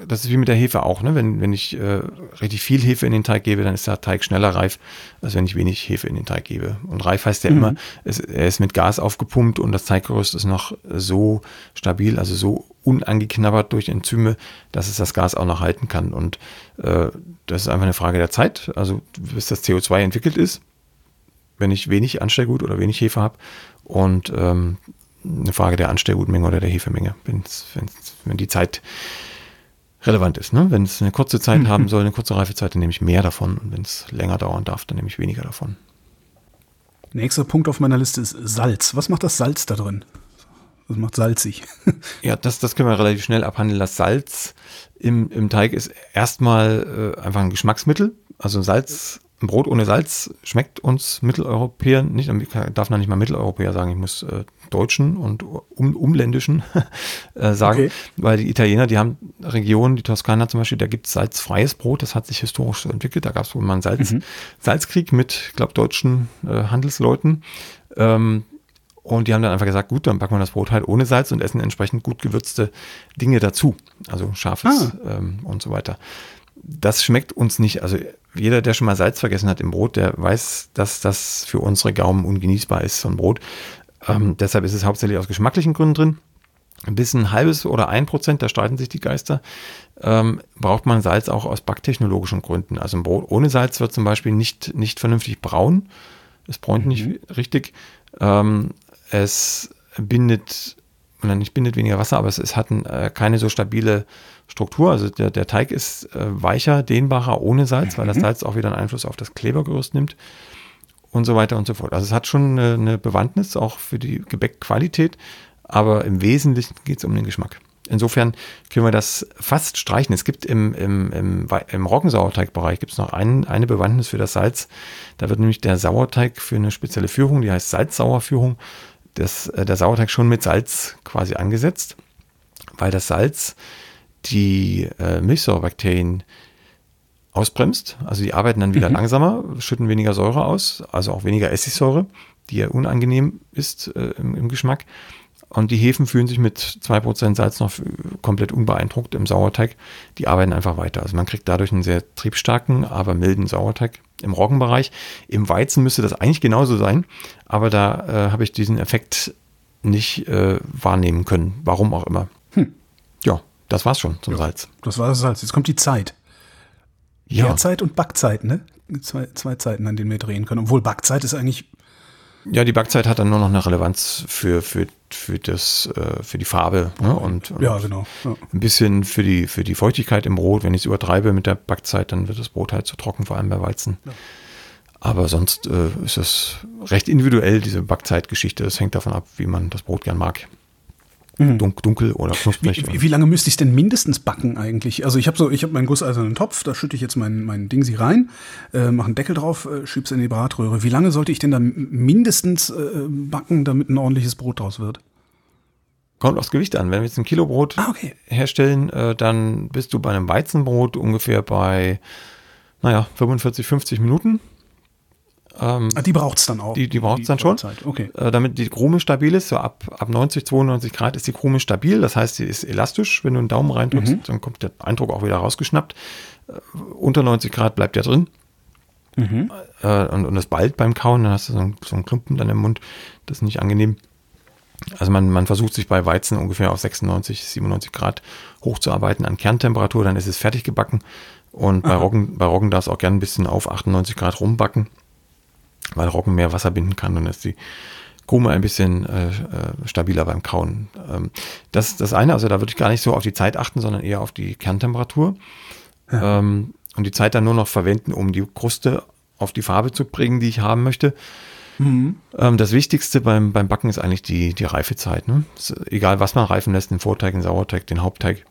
das ist wie mit der Hefe auch, ne? Wenn, wenn ich äh, richtig viel Hefe in den Teig gebe, dann ist der Teig schneller reif, als wenn ich wenig Hefe in den Teig gebe. Und reif heißt ja mhm. immer, es, er ist mit Gas aufgepumpt und das Teiggerüst ist noch so stabil, also so unangeknabbert durch Enzyme, dass es das Gas auch noch halten kann. Und äh, das ist einfach eine Frage der Zeit, also bis das CO2 entwickelt ist, wenn ich wenig Anstellgut oder wenig Hefe habe. Und ähm, eine Frage der Anstellgutmenge oder der Hefemenge, wenn's, wenn's, wenn die Zeit relevant ist. Ne? Wenn es eine kurze Zeit mhm. haben soll, eine kurze Reifezeit, dann nehme ich mehr davon. Und wenn es länger dauern darf, dann nehme ich weniger davon. Nächster Punkt auf meiner Liste ist Salz. Was macht das Salz da drin? Das macht salzig. ja, das, das können wir relativ schnell abhandeln. Das Salz im, im Teig ist erstmal äh, einfach ein Geschmacksmittel. Also Salz ein Brot ohne Salz schmeckt uns Mitteleuropäern nicht. Ich darf noch nicht mal Mitteleuropäer sagen, ich muss äh, Deutschen und um, Umländischen äh, sagen, okay. weil die Italiener, die haben Regionen, die Toskana zum Beispiel, da gibt es salzfreies Brot, das hat sich historisch so entwickelt. Da gab es wohl mal einen Salz, mhm. Salzkrieg mit, ich glaube, deutschen äh, Handelsleuten. Ähm, und die haben dann einfach gesagt, gut, dann backen wir das Brot halt ohne Salz und essen entsprechend gut gewürzte Dinge dazu. Also scharfes ah. ähm, und so weiter. Das schmeckt uns nicht. Also jeder, der schon mal Salz vergessen hat im Brot, der weiß, dass das für unsere Gaumen ungenießbar ist, so ein Brot. Ähm, deshalb ist es hauptsächlich aus geschmacklichen Gründen drin. Bis ein halbes oder ein Prozent, da streiten sich die Geister, ähm, braucht man Salz auch aus backtechnologischen Gründen. Also ein Brot ohne Salz wird zum Beispiel nicht, nicht vernünftig braun. Es bräunt mhm. nicht richtig. Ähm, es bindet, nein, nicht bindet weniger Wasser, aber es, es hat äh, keine so stabile Struktur. Also der, der Teig ist äh, weicher, dehnbarer ohne Salz, mhm. weil das mhm. Salz auch wieder einen Einfluss auf das Klebergerüst nimmt und so weiter und so fort. Also es hat schon eine, eine Bewandtnis auch für die Gebäckqualität, aber im Wesentlichen geht es um den Geschmack. Insofern können wir das fast streichen. Es gibt im, im, im, im Roggensauerteigbereich gibt es noch ein, eine Bewandtnis für das Salz. Da wird nämlich der Sauerteig für eine spezielle Führung, die heißt Salzsauerführung, das, äh, der Sauerteig schon mit Salz quasi angesetzt, weil das Salz die äh, Milchsäurebakterien ausbremst. Also die arbeiten dann wieder mhm. langsamer, schütten weniger Säure aus, also auch weniger Essigsäure, die ja unangenehm ist äh, im, im, Geschmack. Und die Hefen fühlen sich mit 2% Salz noch komplett unbeeindruckt im Sauerteig. Die arbeiten einfach weiter. Also man kriegt dadurch einen sehr triebstarken, aber milden Sauerteig im Roggenbereich. Im Weizen müsste das eigentlich genauso sein, aber da äh, habe ich diesen Effekt nicht äh, wahrnehmen können. Warum auch immer. Hm. Ja, das war's schon zum ja, Salz. Das war das Salz. Jetzt kommt die Zeit. Ja. Gärzeit und Backzeit, ne? Zwei, zwei Zeiten, an denen wir drehen können. Obwohl Backzeit ist eigentlich. Ja, die Backzeit hat dann nur noch eine Relevanz für, für, für, das, äh, für die Farbe ne? und, und ja, genau. Ja. ein bisschen für die, für die Feuchtigkeit im Brot. Wenn ich es übertreibe mit der Backzeit, dann wird das Brot halt zu trocken, vor allem bei Weizen. Ja. Aber sonst äh, ist es recht individuell, diese Backzeitgeschichte. Das hängt davon ab, wie man das Brot gern mag. Mhm. dunkel oder knusprig. Wie, wie, lange müsste ich denn mindestens backen eigentlich? Also ich habe so, ich habe meinen gusseisernen Topf, da schütte ich jetzt mein, mein Ding sie rein, äh, mache einen Deckel drauf, äh, schieb's in die Bratröhre. Wie lange sollte ich denn da mindestens äh, backen, damit ein ordentliches Brot draus wird? Kommt aufs Gewicht an. Wenn wir jetzt ein Kilo Brot ah, okay. herstellen, äh, dann bist du bei einem Weizenbrot ungefähr bei, naja, 45, 50 Minuten. Ähm, ah, die braucht es dann auch. Die, die braucht es dann schon. Okay. Äh, damit die Krume stabil ist, so ab, ab 90, 92 Grad ist die Krume stabil. Das heißt, sie ist elastisch. Wenn du einen Daumen reindrückst, mhm. dann kommt der Eindruck auch wieder rausgeschnappt. Äh, unter 90 Grad bleibt der drin. Mhm. Äh, und, und das ballt beim Kauen, dann hast du so, ein, so einen Klumpen dann im Mund. Das ist nicht angenehm. Also man, man versucht sich bei Weizen ungefähr auf 96, 97 Grad hochzuarbeiten an Kerntemperatur, dann ist es fertig gebacken. Und bei Roggen, bei Roggen darf es auch gerne ein bisschen auf 98 Grad rumbacken weil Roggen mehr Wasser binden kann und ist die Krume ein bisschen äh, äh, stabiler beim Kauen. Ähm, das ist das eine, also da würde ich gar nicht so auf die Zeit achten, sondern eher auf die Kerntemperatur. Ja. Ähm, und die Zeit dann nur noch verwenden, um die Kruste auf die Farbe zu bringen, die ich haben möchte. Mhm. Ähm, das Wichtigste beim, beim Backen ist eigentlich die, die Reifezeit. Ne? egal, was man reifen lässt, den Vorteig, den Sauerteig, den Hauptteig.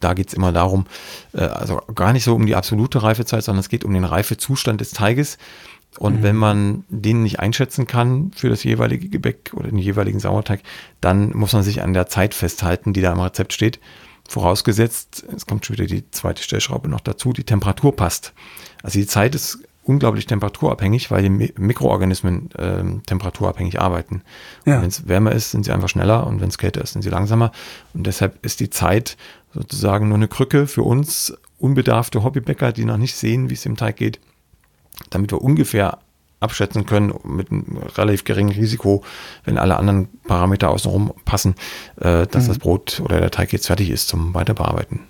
Da geht es immer darum, äh, also gar nicht so um die absolute Reifezeit, sondern es geht um den Reifezustand des Teiges. Und mhm. wenn man den nicht einschätzen kann für das jeweilige Gebäck oder den jeweiligen Sauerteig, dann muss man sich an der Zeit festhalten, die da im Rezept steht. Vorausgesetzt, es kommt schon wieder die zweite Stellschraube noch dazu, die Temperatur passt. Also die Zeit ist unglaublich temperaturabhängig, weil die Mikroorganismen äh, temperaturabhängig arbeiten. Ja. Wenn es wärmer ist, sind sie einfach schneller und wenn es kälter ist, sind sie langsamer. Und deshalb ist die Zeit sozusagen nur eine Krücke für uns unbedarfte Hobbybäcker, die noch nicht sehen, wie es im Teig geht, damit wir ungefähr abschätzen können mit einem relativ geringen Risiko, wenn alle anderen Parameter außenrum passen, äh, dass mhm. das Brot oder der Teig jetzt fertig ist zum Weiterbearbeiten.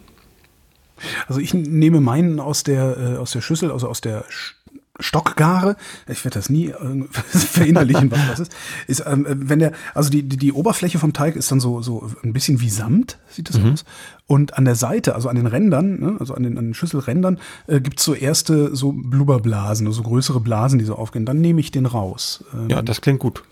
Also ich nehme meinen aus der, äh, aus der Schüssel, also aus der Stockgare, ich werde das nie äh, verinnerlichen, was das ist, ist ähm, wenn der, also die, die, die Oberfläche vom Teig ist dann so, so ein bisschen wie Samt, sieht das mhm. aus. Und an der Seite, also an den Rändern, ne, also an den, an den Schüsselrändern, äh, gibt es so erste so Blubberblasen, so größere Blasen, die so aufgehen. Dann nehme ich den raus. Ähm, ja, das klingt gut.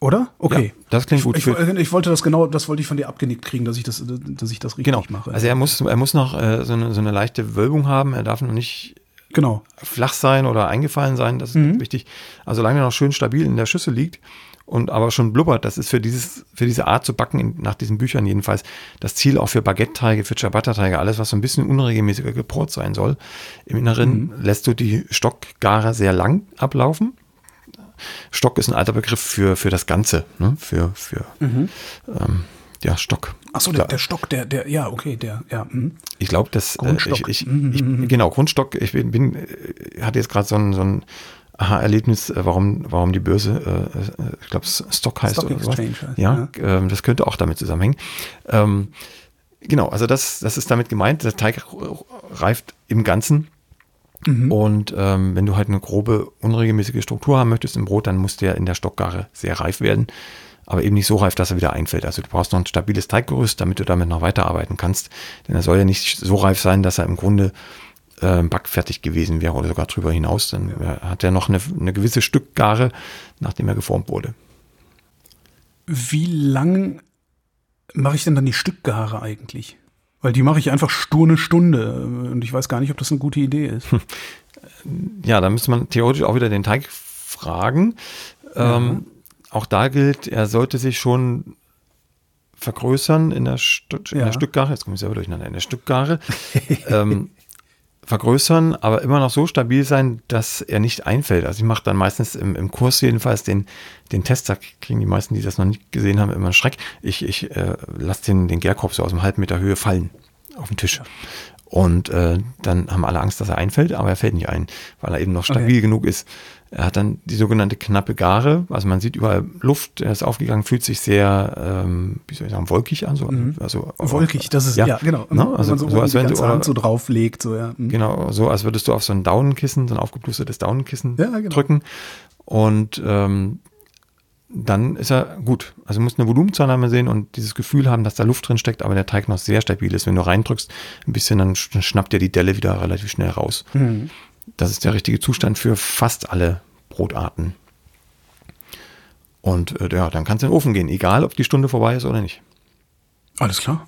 Oder? Okay. Ja, das klingt gut. Ich, ich, ich, wollte das genau, das wollte ich von dir abgenickt kriegen, dass ich das, dass ich das richtig genau. mache. Also er muss, er muss noch äh, so, eine, so eine leichte Wölbung haben. Er darf noch nicht genau. flach sein oder eingefallen sein. Das ist mhm. wichtig. Also solange er noch schön stabil in der Schüssel liegt und aber schon blubbert, das ist für dieses, für diese Art zu backen, in, nach diesen Büchern jedenfalls, das Ziel auch für Baguette-Teige, für Ciabatta-Teige, alles, was so ein bisschen unregelmäßiger geport sein soll. Im Inneren mhm. lässt du die Stockgare sehr lang ablaufen Stock ist ein alter Begriff für, für das Ganze, ne? für, für mhm. ähm, ja, Stock. Achso, der, der Stock, der, der, ja, okay, der, ja. Mh. Ich glaube, dass äh, ich, ich, mhm, ich, mhm, mhm. genau, Grundstock, ich bin, bin äh, hatte jetzt gerade so ein, so ein Aha-Erlebnis, äh, warum, warum die Börse, äh, ich glaube, Stock heißt Stock oder sowas. Ja, ja. Ähm, das könnte auch damit zusammenhängen. Ähm, genau, also das, das ist damit gemeint, der Teig reift im Ganzen Mhm. Und ähm, wenn du halt eine grobe, unregelmäßige Struktur haben möchtest im Brot, dann muss der in der Stockgare sehr reif werden. Aber eben nicht so reif, dass er wieder einfällt. Also du brauchst noch ein stabiles Teiggerüst, damit du damit noch weiterarbeiten kannst. Denn er soll ja nicht so reif sein, dass er im Grunde äh, backfertig gewesen wäre oder sogar drüber hinaus. Dann ja. hat er noch eine, eine gewisse Stückgare, nachdem er geformt wurde. Wie lang mache ich denn dann die Stückgare eigentlich? Weil die mache ich einfach stur eine Stunde und ich weiß gar nicht, ob das eine gute Idee ist. Ja, da müsste man theoretisch auch wieder den Teig fragen. Ja. Ähm, auch da gilt, er sollte sich schon vergrößern in der, Stu in der Stückgare. Jetzt komme ich selber durcheinander. In der Stückgare. ähm, vergrößern, aber immer noch so stabil sein, dass er nicht einfällt. Also ich mache dann meistens im, im Kurs jedenfalls den, den Test, da kriegen die meisten, die das noch nicht gesehen haben, immer einen Schreck. Ich, ich äh, lasse den, den Gärkorb so aus einem halben Meter Höhe fallen auf den Tisch. Und äh, dann haben alle Angst, dass er einfällt, aber er fällt nicht ein, weil er eben noch stabil okay. genug ist. Er hat dann die sogenannte knappe Gare, also man sieht überall Luft, er ist aufgegangen, fühlt sich sehr, ähm, wie soll ich sagen, wolkig an. So, mhm. also, wolkig, das ist, ja, ja genau. No? Also, so, so als wenn du Hand so drauflegt. So, ja. Mhm. Genau, so als würdest du auf so ein Daunenkissen, so ein aufgeplustertes Daunenkissen ja, genau. drücken. Und ähm, dann ist er gut. Also du musst eine Volumenzunahme sehen und dieses Gefühl haben, dass da Luft drin steckt, aber der Teig noch sehr stabil ist. Wenn du reindrückst, ein bisschen, dann schnappt er die Delle wieder relativ schnell raus. Mhm. Das ist der richtige Zustand für fast alle Brotarten. Und äh, ja, dann kannst du in den Ofen gehen, egal ob die Stunde vorbei ist oder nicht. Alles klar.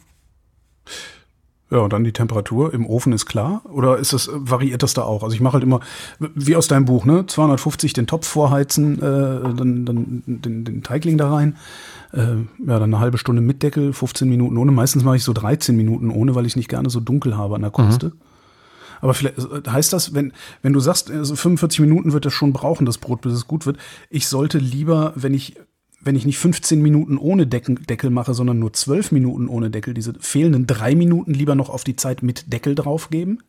Ja, und dann die Temperatur im Ofen ist klar? Oder ist das, variiert das da auch? Also ich mache halt immer, wie aus deinem Buch, ne? 250 den Topf vorheizen, äh, dann, dann den, den Teigling da rein. Äh, ja, dann eine halbe Stunde mit Deckel, 15 Minuten ohne. Meistens mache ich so 13 Minuten ohne, weil ich nicht gerne so dunkel habe an der Kruste. Mhm. Aber vielleicht äh, heißt das, wenn, wenn du sagst, also 45 Minuten wird das schon brauchen, das Brot, bis es gut wird, ich sollte lieber, wenn ich wenn ich nicht 15 Minuten ohne Deckel, mache, sondern nur 12 Minuten ohne Deckel, diese fehlenden drei Minuten lieber noch auf die Zeit mit Deckel draufgeben?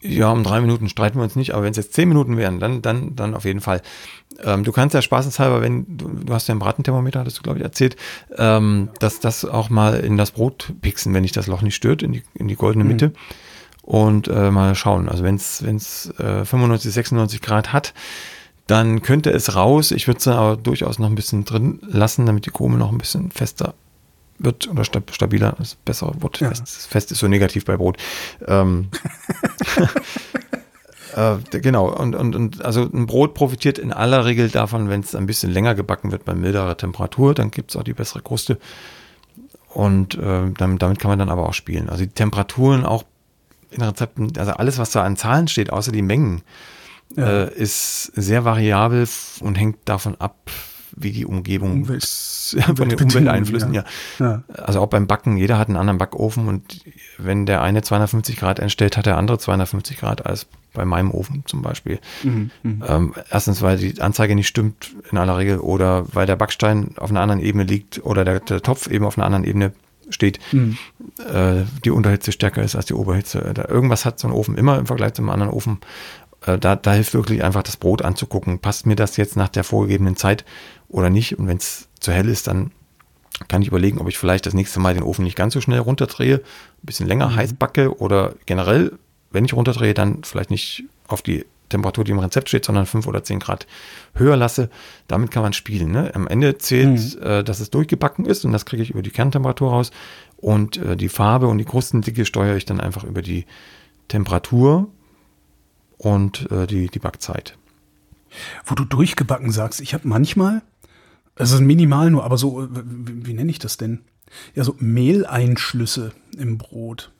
Ja, um drei Minuten streiten wir uns nicht, aber wenn es jetzt zehn Minuten wären, dann, dann, dann auf jeden Fall. Ähm, du kannst ja spaßenshalber, wenn du, du hast ja ein Bratenthermometer, hattest du, glaube ich, erzählt, ähm, dass das auch mal in das Brot pixen, wenn dich das Loch nicht stört, in die, in die goldene mhm. Mitte. Mhm und äh, mal schauen. Also wenn es äh, 95, 96 Grad hat, dann könnte es raus. Ich würde es aber durchaus noch ein bisschen drin lassen, damit die Krume noch ein bisschen fester wird oder stabiler, das bessere Wort. Ja. Fest, fest, ist so negativ bei Brot. Ähm, äh, genau, und, und, und also ein Brot profitiert in aller Regel davon, wenn es ein bisschen länger gebacken wird bei milderer Temperatur, dann gibt es auch die bessere Kruste. Und äh, damit, damit kann man dann aber auch spielen. Also die Temperaturen auch in Rezepten, also alles, was da an Zahlen steht, außer die Mengen, ja. äh, ist sehr variabel und hängt davon ab, wie die Umgebung Umwelt. von den Umwelteinflüssen, ja. ja. Also auch beim Backen, jeder hat einen anderen Backofen und wenn der eine 250 Grad einstellt, hat der andere 250 Grad als bei meinem Ofen zum Beispiel. Mhm, mhm, ähm, erstens, weil die Anzeige nicht stimmt in aller Regel oder weil der Backstein auf einer anderen Ebene liegt oder der, der Topf eben auf einer anderen Ebene steht, mhm. äh, die Unterhitze stärker ist als die Oberhitze. Da irgendwas hat so ein Ofen immer im Vergleich zum anderen Ofen. Äh, da, da hilft wirklich einfach das Brot anzugucken. Passt mir das jetzt nach der vorgegebenen Zeit oder nicht? Und wenn es zu hell ist, dann kann ich überlegen, ob ich vielleicht das nächste Mal den Ofen nicht ganz so schnell runterdrehe, ein bisschen länger mhm. heiß backe oder generell, wenn ich runterdrehe, dann vielleicht nicht auf die Temperatur, die im Rezept steht, sondern fünf oder zehn Grad höher lasse. Damit kann man spielen. Ne? Am Ende zählt, mhm. äh, dass es durchgebacken ist und das kriege ich über die Kerntemperatur raus. Und äh, die Farbe und die Krustendicke steuere ich dann einfach über die Temperatur und äh, die, die Backzeit. Wo du durchgebacken sagst, ich habe manchmal, also minimal nur, aber so, wie, wie nenne ich das denn? Ja, so Mehleinschlüsse im Brot.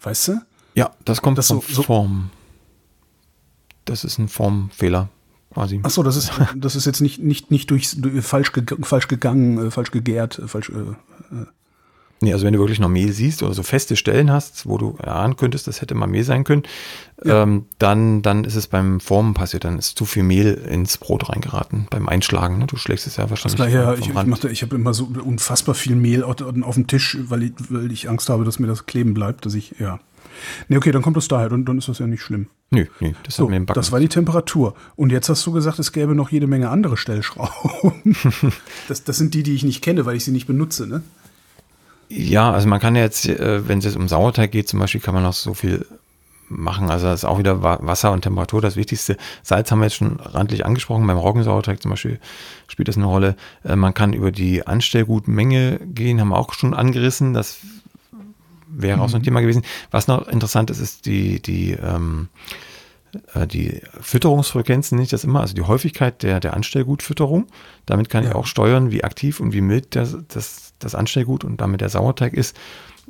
Weißt du? Ja, das kommt das von so, Form. Das ist ein Formfehler quasi. Ach so, das ist, das ist jetzt nicht, nicht, nicht durch, falsch, ge, falsch gegangen, äh, falsch gegärt, äh, falsch. Äh, äh Nee, also wenn du wirklich noch Mehl siehst oder so feste Stellen hast, wo du erahnen könntest, das hätte mal Mehl sein können, ja. ähm, dann, dann ist es beim Formen passiert, dann ist zu viel Mehl ins Brot reingeraten beim Einschlagen. Ne? Du schlägst es ja wahrscheinlich. Das ja, ich, ich, ich habe immer so unfassbar viel Mehl auf, auf dem Tisch, weil ich, weil ich Angst habe, dass mir das kleben bleibt, dass ich, ja. Nee, okay, dann kommt das daher und dann ist das ja nicht schlimm. Nö, nee, das so, mir Das war die Temperatur. Und jetzt hast du gesagt, es gäbe noch jede Menge andere Stellschrauben. das, das sind die, die ich nicht kenne, weil ich sie nicht benutze, ne? Ja, also man kann jetzt, äh, wenn es jetzt um Sauerteig geht zum Beispiel, kann man noch so viel machen. Also das ist auch wieder Wasser und Temperatur das Wichtigste. Salz haben wir jetzt schon randlich angesprochen. Beim Roggensauerteig zum Beispiel spielt das eine Rolle. Äh, man kann über die Anstellgutmenge gehen, haben wir auch schon angerissen. Das wäre mhm. auch so ein mhm. Thema gewesen. Was noch interessant ist, ist die, die, ähm, äh, die Fütterungsfrequenzen, nicht das immer, also die Häufigkeit der, der Anstellgutfütterung. Damit kann ja. ich auch steuern, wie aktiv und wie mild das, das, das Anstellgut und damit der Sauerteig ist.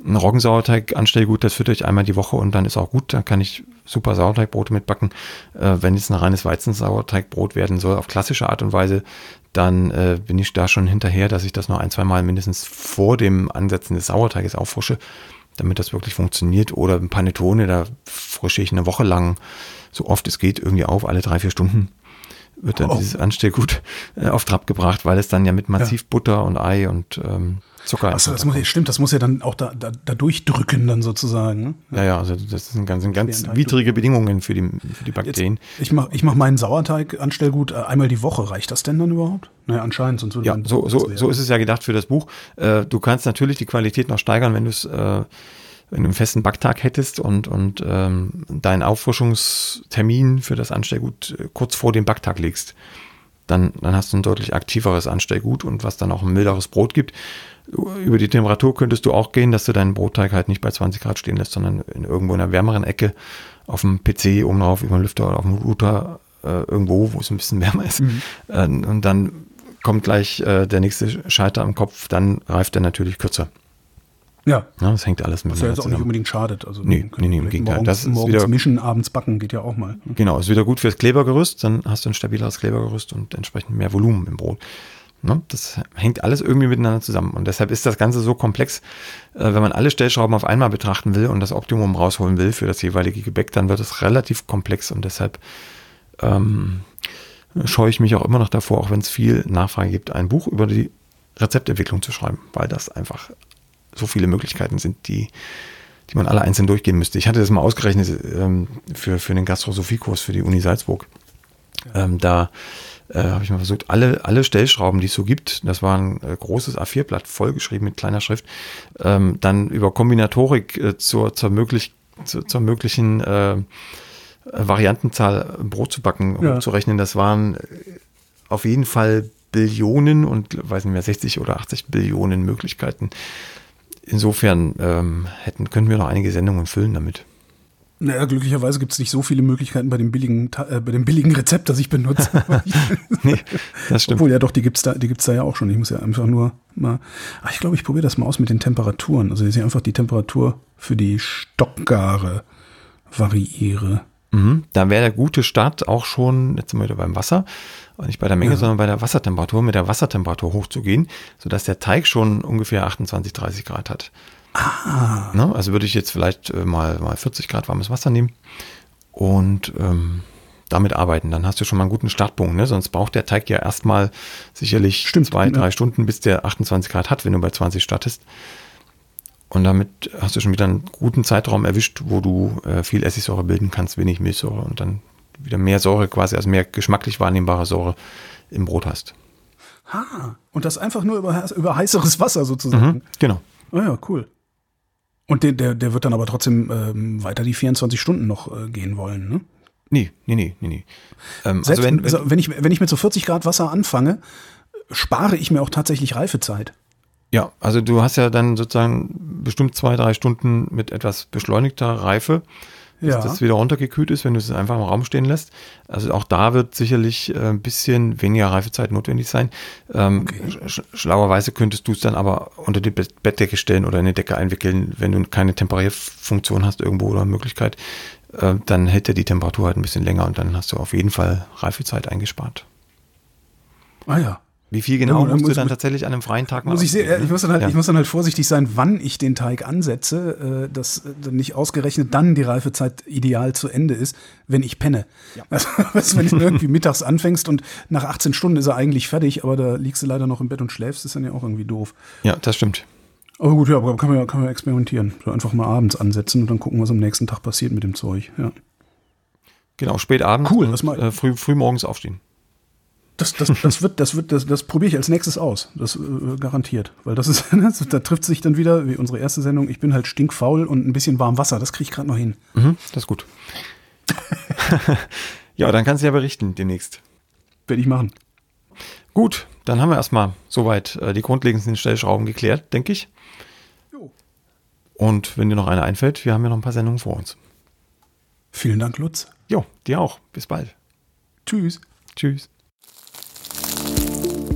Ein Roggensauerteig, Anstellgut, das fütter ich einmal die Woche und dann ist auch gut. Dann kann ich super Sauerteigbrote mitbacken. Äh, wenn es ein reines Weizensauerteigbrot werden soll, auf klassische Art und Weise, dann äh, bin ich da schon hinterher, dass ich das noch ein, zwei Mal mindestens vor dem Ansetzen des Sauerteiges auffrische damit das wirklich funktioniert. Oder ein Panettone, da frische ich eine Woche lang, so oft es geht, irgendwie auf, alle drei, vier Stunden wird dann oh. dieses Anstellgut äh, auf Trab gebracht, weil es dann ja mit massiv ja. Butter und Ei und ähm, Zucker. Achso, das muss ja, stimmt, das muss ja dann auch da, da, da durchdrücken dann sozusagen. Ne? Ja, ja, also das sind ganz, ganz widrige Bedingungen für die, für die Bakterien. Jetzt, ich mache ich mach meinen Sauerteig Anstellgut äh, einmal die Woche. Reicht das denn dann überhaupt? Naja, anscheinend, sonst würde Ja, so, so, so ist es ja gedacht für das Buch. Äh, du kannst natürlich die Qualität noch steigern, wenn du es äh, wenn du einen festen Backtag hättest und, und ähm, deinen Auffrischungstermin für das Anstellgut äh, kurz vor dem Backtag legst, dann, dann hast du ein deutlich aktiveres Anstellgut und was dann auch ein milderes Brot gibt über die Temperatur könntest du auch gehen, dass du deinen Brotteig halt nicht bei 20 Grad stehen lässt, sondern in irgendwo in einer wärmeren Ecke auf dem PC oben drauf, über den Lüfter oder auf dem Router äh, irgendwo, wo es ein bisschen wärmer ist. Mhm. Äh, und dann kommt gleich äh, der nächste Schalter am Kopf, dann reift er natürlich kürzer. Ja. ja. Das hängt alles mit Was ja jetzt auch nicht unbedingt schadet. Also nee, nee, nee, im Gegenteil. Morgens, das ist morgens wieder, mischen, abends backen geht ja auch mal. Genau, ist wieder gut fürs Klebergerüst, dann hast du ein stabileres Klebergerüst und entsprechend mehr Volumen im Brot. Ne? Das hängt alles irgendwie miteinander zusammen. Und deshalb ist das Ganze so komplex, äh, wenn man alle Stellschrauben auf einmal betrachten will und das Optimum rausholen will für das jeweilige Gebäck, dann wird es relativ komplex und deshalb ähm, scheue ich mich auch immer noch davor, auch wenn es viel Nachfrage gibt, ein Buch über die Rezeptentwicklung zu schreiben, weil das einfach so viele Möglichkeiten sind, die, die man alle einzeln durchgehen müsste. Ich hatte das mal ausgerechnet ähm, für, für den Gastrosophie-Kurs für die Uni Salzburg. Ähm, da äh, habe ich mal versucht, alle, alle Stellschrauben, die es so gibt, das war ein äh, großes A4-Blatt vollgeschrieben mit kleiner Schrift, ähm, dann über Kombinatorik äh, zur, zur, möglich, zur, zur möglichen äh, Variantenzahl Brot zu backen, um ja. zu rechnen. Das waren äh, auf jeden Fall Billionen und weiß nicht mehr, 60 oder 80 Billionen Möglichkeiten. Insofern ähm, hätten, können wir noch einige Sendungen füllen damit. Naja, glücklicherweise gibt es nicht so viele Möglichkeiten bei dem billigen, äh, bei dem billigen Rezept, das ich benutze. nee, das stimmt. Obwohl, ja doch, die gibt's da, die gibt's da ja auch schon. Ich muss ja einfach nur mal, ach, ich glaube, ich probiere das mal aus mit den Temperaturen. Also, dass ich einfach die Temperatur für die Stockgare variiere. Mhm, da wäre der gute Start auch schon, jetzt sind wir wieder beim Wasser, nicht bei der Menge, ja. sondern bei der Wassertemperatur, mit der Wassertemperatur hochzugehen, sodass der Teig schon ungefähr 28, 30 Grad hat. Ah. Ne? Also würde ich jetzt vielleicht äh, mal, mal 40 Grad warmes Wasser nehmen und ähm, damit arbeiten. Dann hast du schon mal einen guten Startpunkt. Ne? Sonst braucht der Teig ja erstmal sicherlich Stimmt, zwei, ja. drei Stunden, bis der 28 Grad hat, wenn du bei 20 startest. Und damit hast du schon wieder einen guten Zeitraum erwischt, wo du äh, viel Essigsäure bilden kannst, wenig Milchsäure und dann wieder mehr Säure quasi, also mehr geschmacklich wahrnehmbare Säure im Brot hast. Ha, und das einfach nur über, über heißeres Wasser sozusagen. Mhm, genau. Oh ja, cool. Und der, der, der wird dann aber trotzdem ähm, weiter die 24 Stunden noch äh, gehen wollen, ne? Nee, nee, nee, nee, nee. Ähm, also wenn, wenn, also wenn, ich, wenn ich mit so 40 Grad Wasser anfange, spare ich mir auch tatsächlich Reifezeit. Ja, also du hast ja dann sozusagen bestimmt zwei, drei Stunden mit etwas beschleunigter Reife, bis ja. das wieder runtergekühlt ist, wenn du es einfach im Raum stehen lässt. Also auch da wird sicherlich äh, ein bisschen weniger Reifezeit notwendig sein. Ähm, okay. sch schlauerweise könntest du es dann aber unter die Bettdecke stellen oder in die Decke einwickeln, wenn du keine Temperierfunktion hast irgendwo oder Möglichkeit, äh, dann hält er die Temperatur halt ein bisschen länger und dann hast du auf jeden Fall Reifezeit eingespart. Ah ja. Wie viel genau ja, musst muss, du dann tatsächlich an einem freien Tag machen? Muss ich, sehr, ich, muss dann halt, ja. ich muss dann halt vorsichtig sein, wann ich den Teig ansetze, äh, dass äh, nicht ausgerechnet dann die Reifezeit ideal zu Ende ist, wenn ich penne. Ja. Also, wenn du irgendwie mittags anfängst und nach 18 Stunden ist er eigentlich fertig, aber da liegst du leider noch im Bett und schläfst, ist dann ja auch irgendwie doof. Ja, das stimmt. Aber gut, ja, aber kann man, kann man experimentieren. So einfach mal abends ansetzen und dann gucken, was am nächsten Tag passiert mit dem Zeug. Ja. Genau, spät abends cool, und äh, früh, früh morgens aufstehen. Das, das, das wird, das wird, das, das probiere ich als nächstes aus. Das äh, garantiert. Weil das ist, da trifft sich dann wieder, wie unsere erste Sendung, ich bin halt stinkfaul und ein bisschen warm Wasser. Das kriege ich gerade noch hin. Mhm, das ist gut. ja, dann kannst du ja berichten demnächst. Werde ich machen. Gut, dann haben wir erstmal soweit äh, die grundlegendsten Stellschrauben geklärt, denke ich. Jo. Und wenn dir noch eine einfällt, wir haben ja noch ein paar Sendungen vor uns. Vielen Dank, Lutz. Jo, dir auch. Bis bald. Tschüss. Tschüss.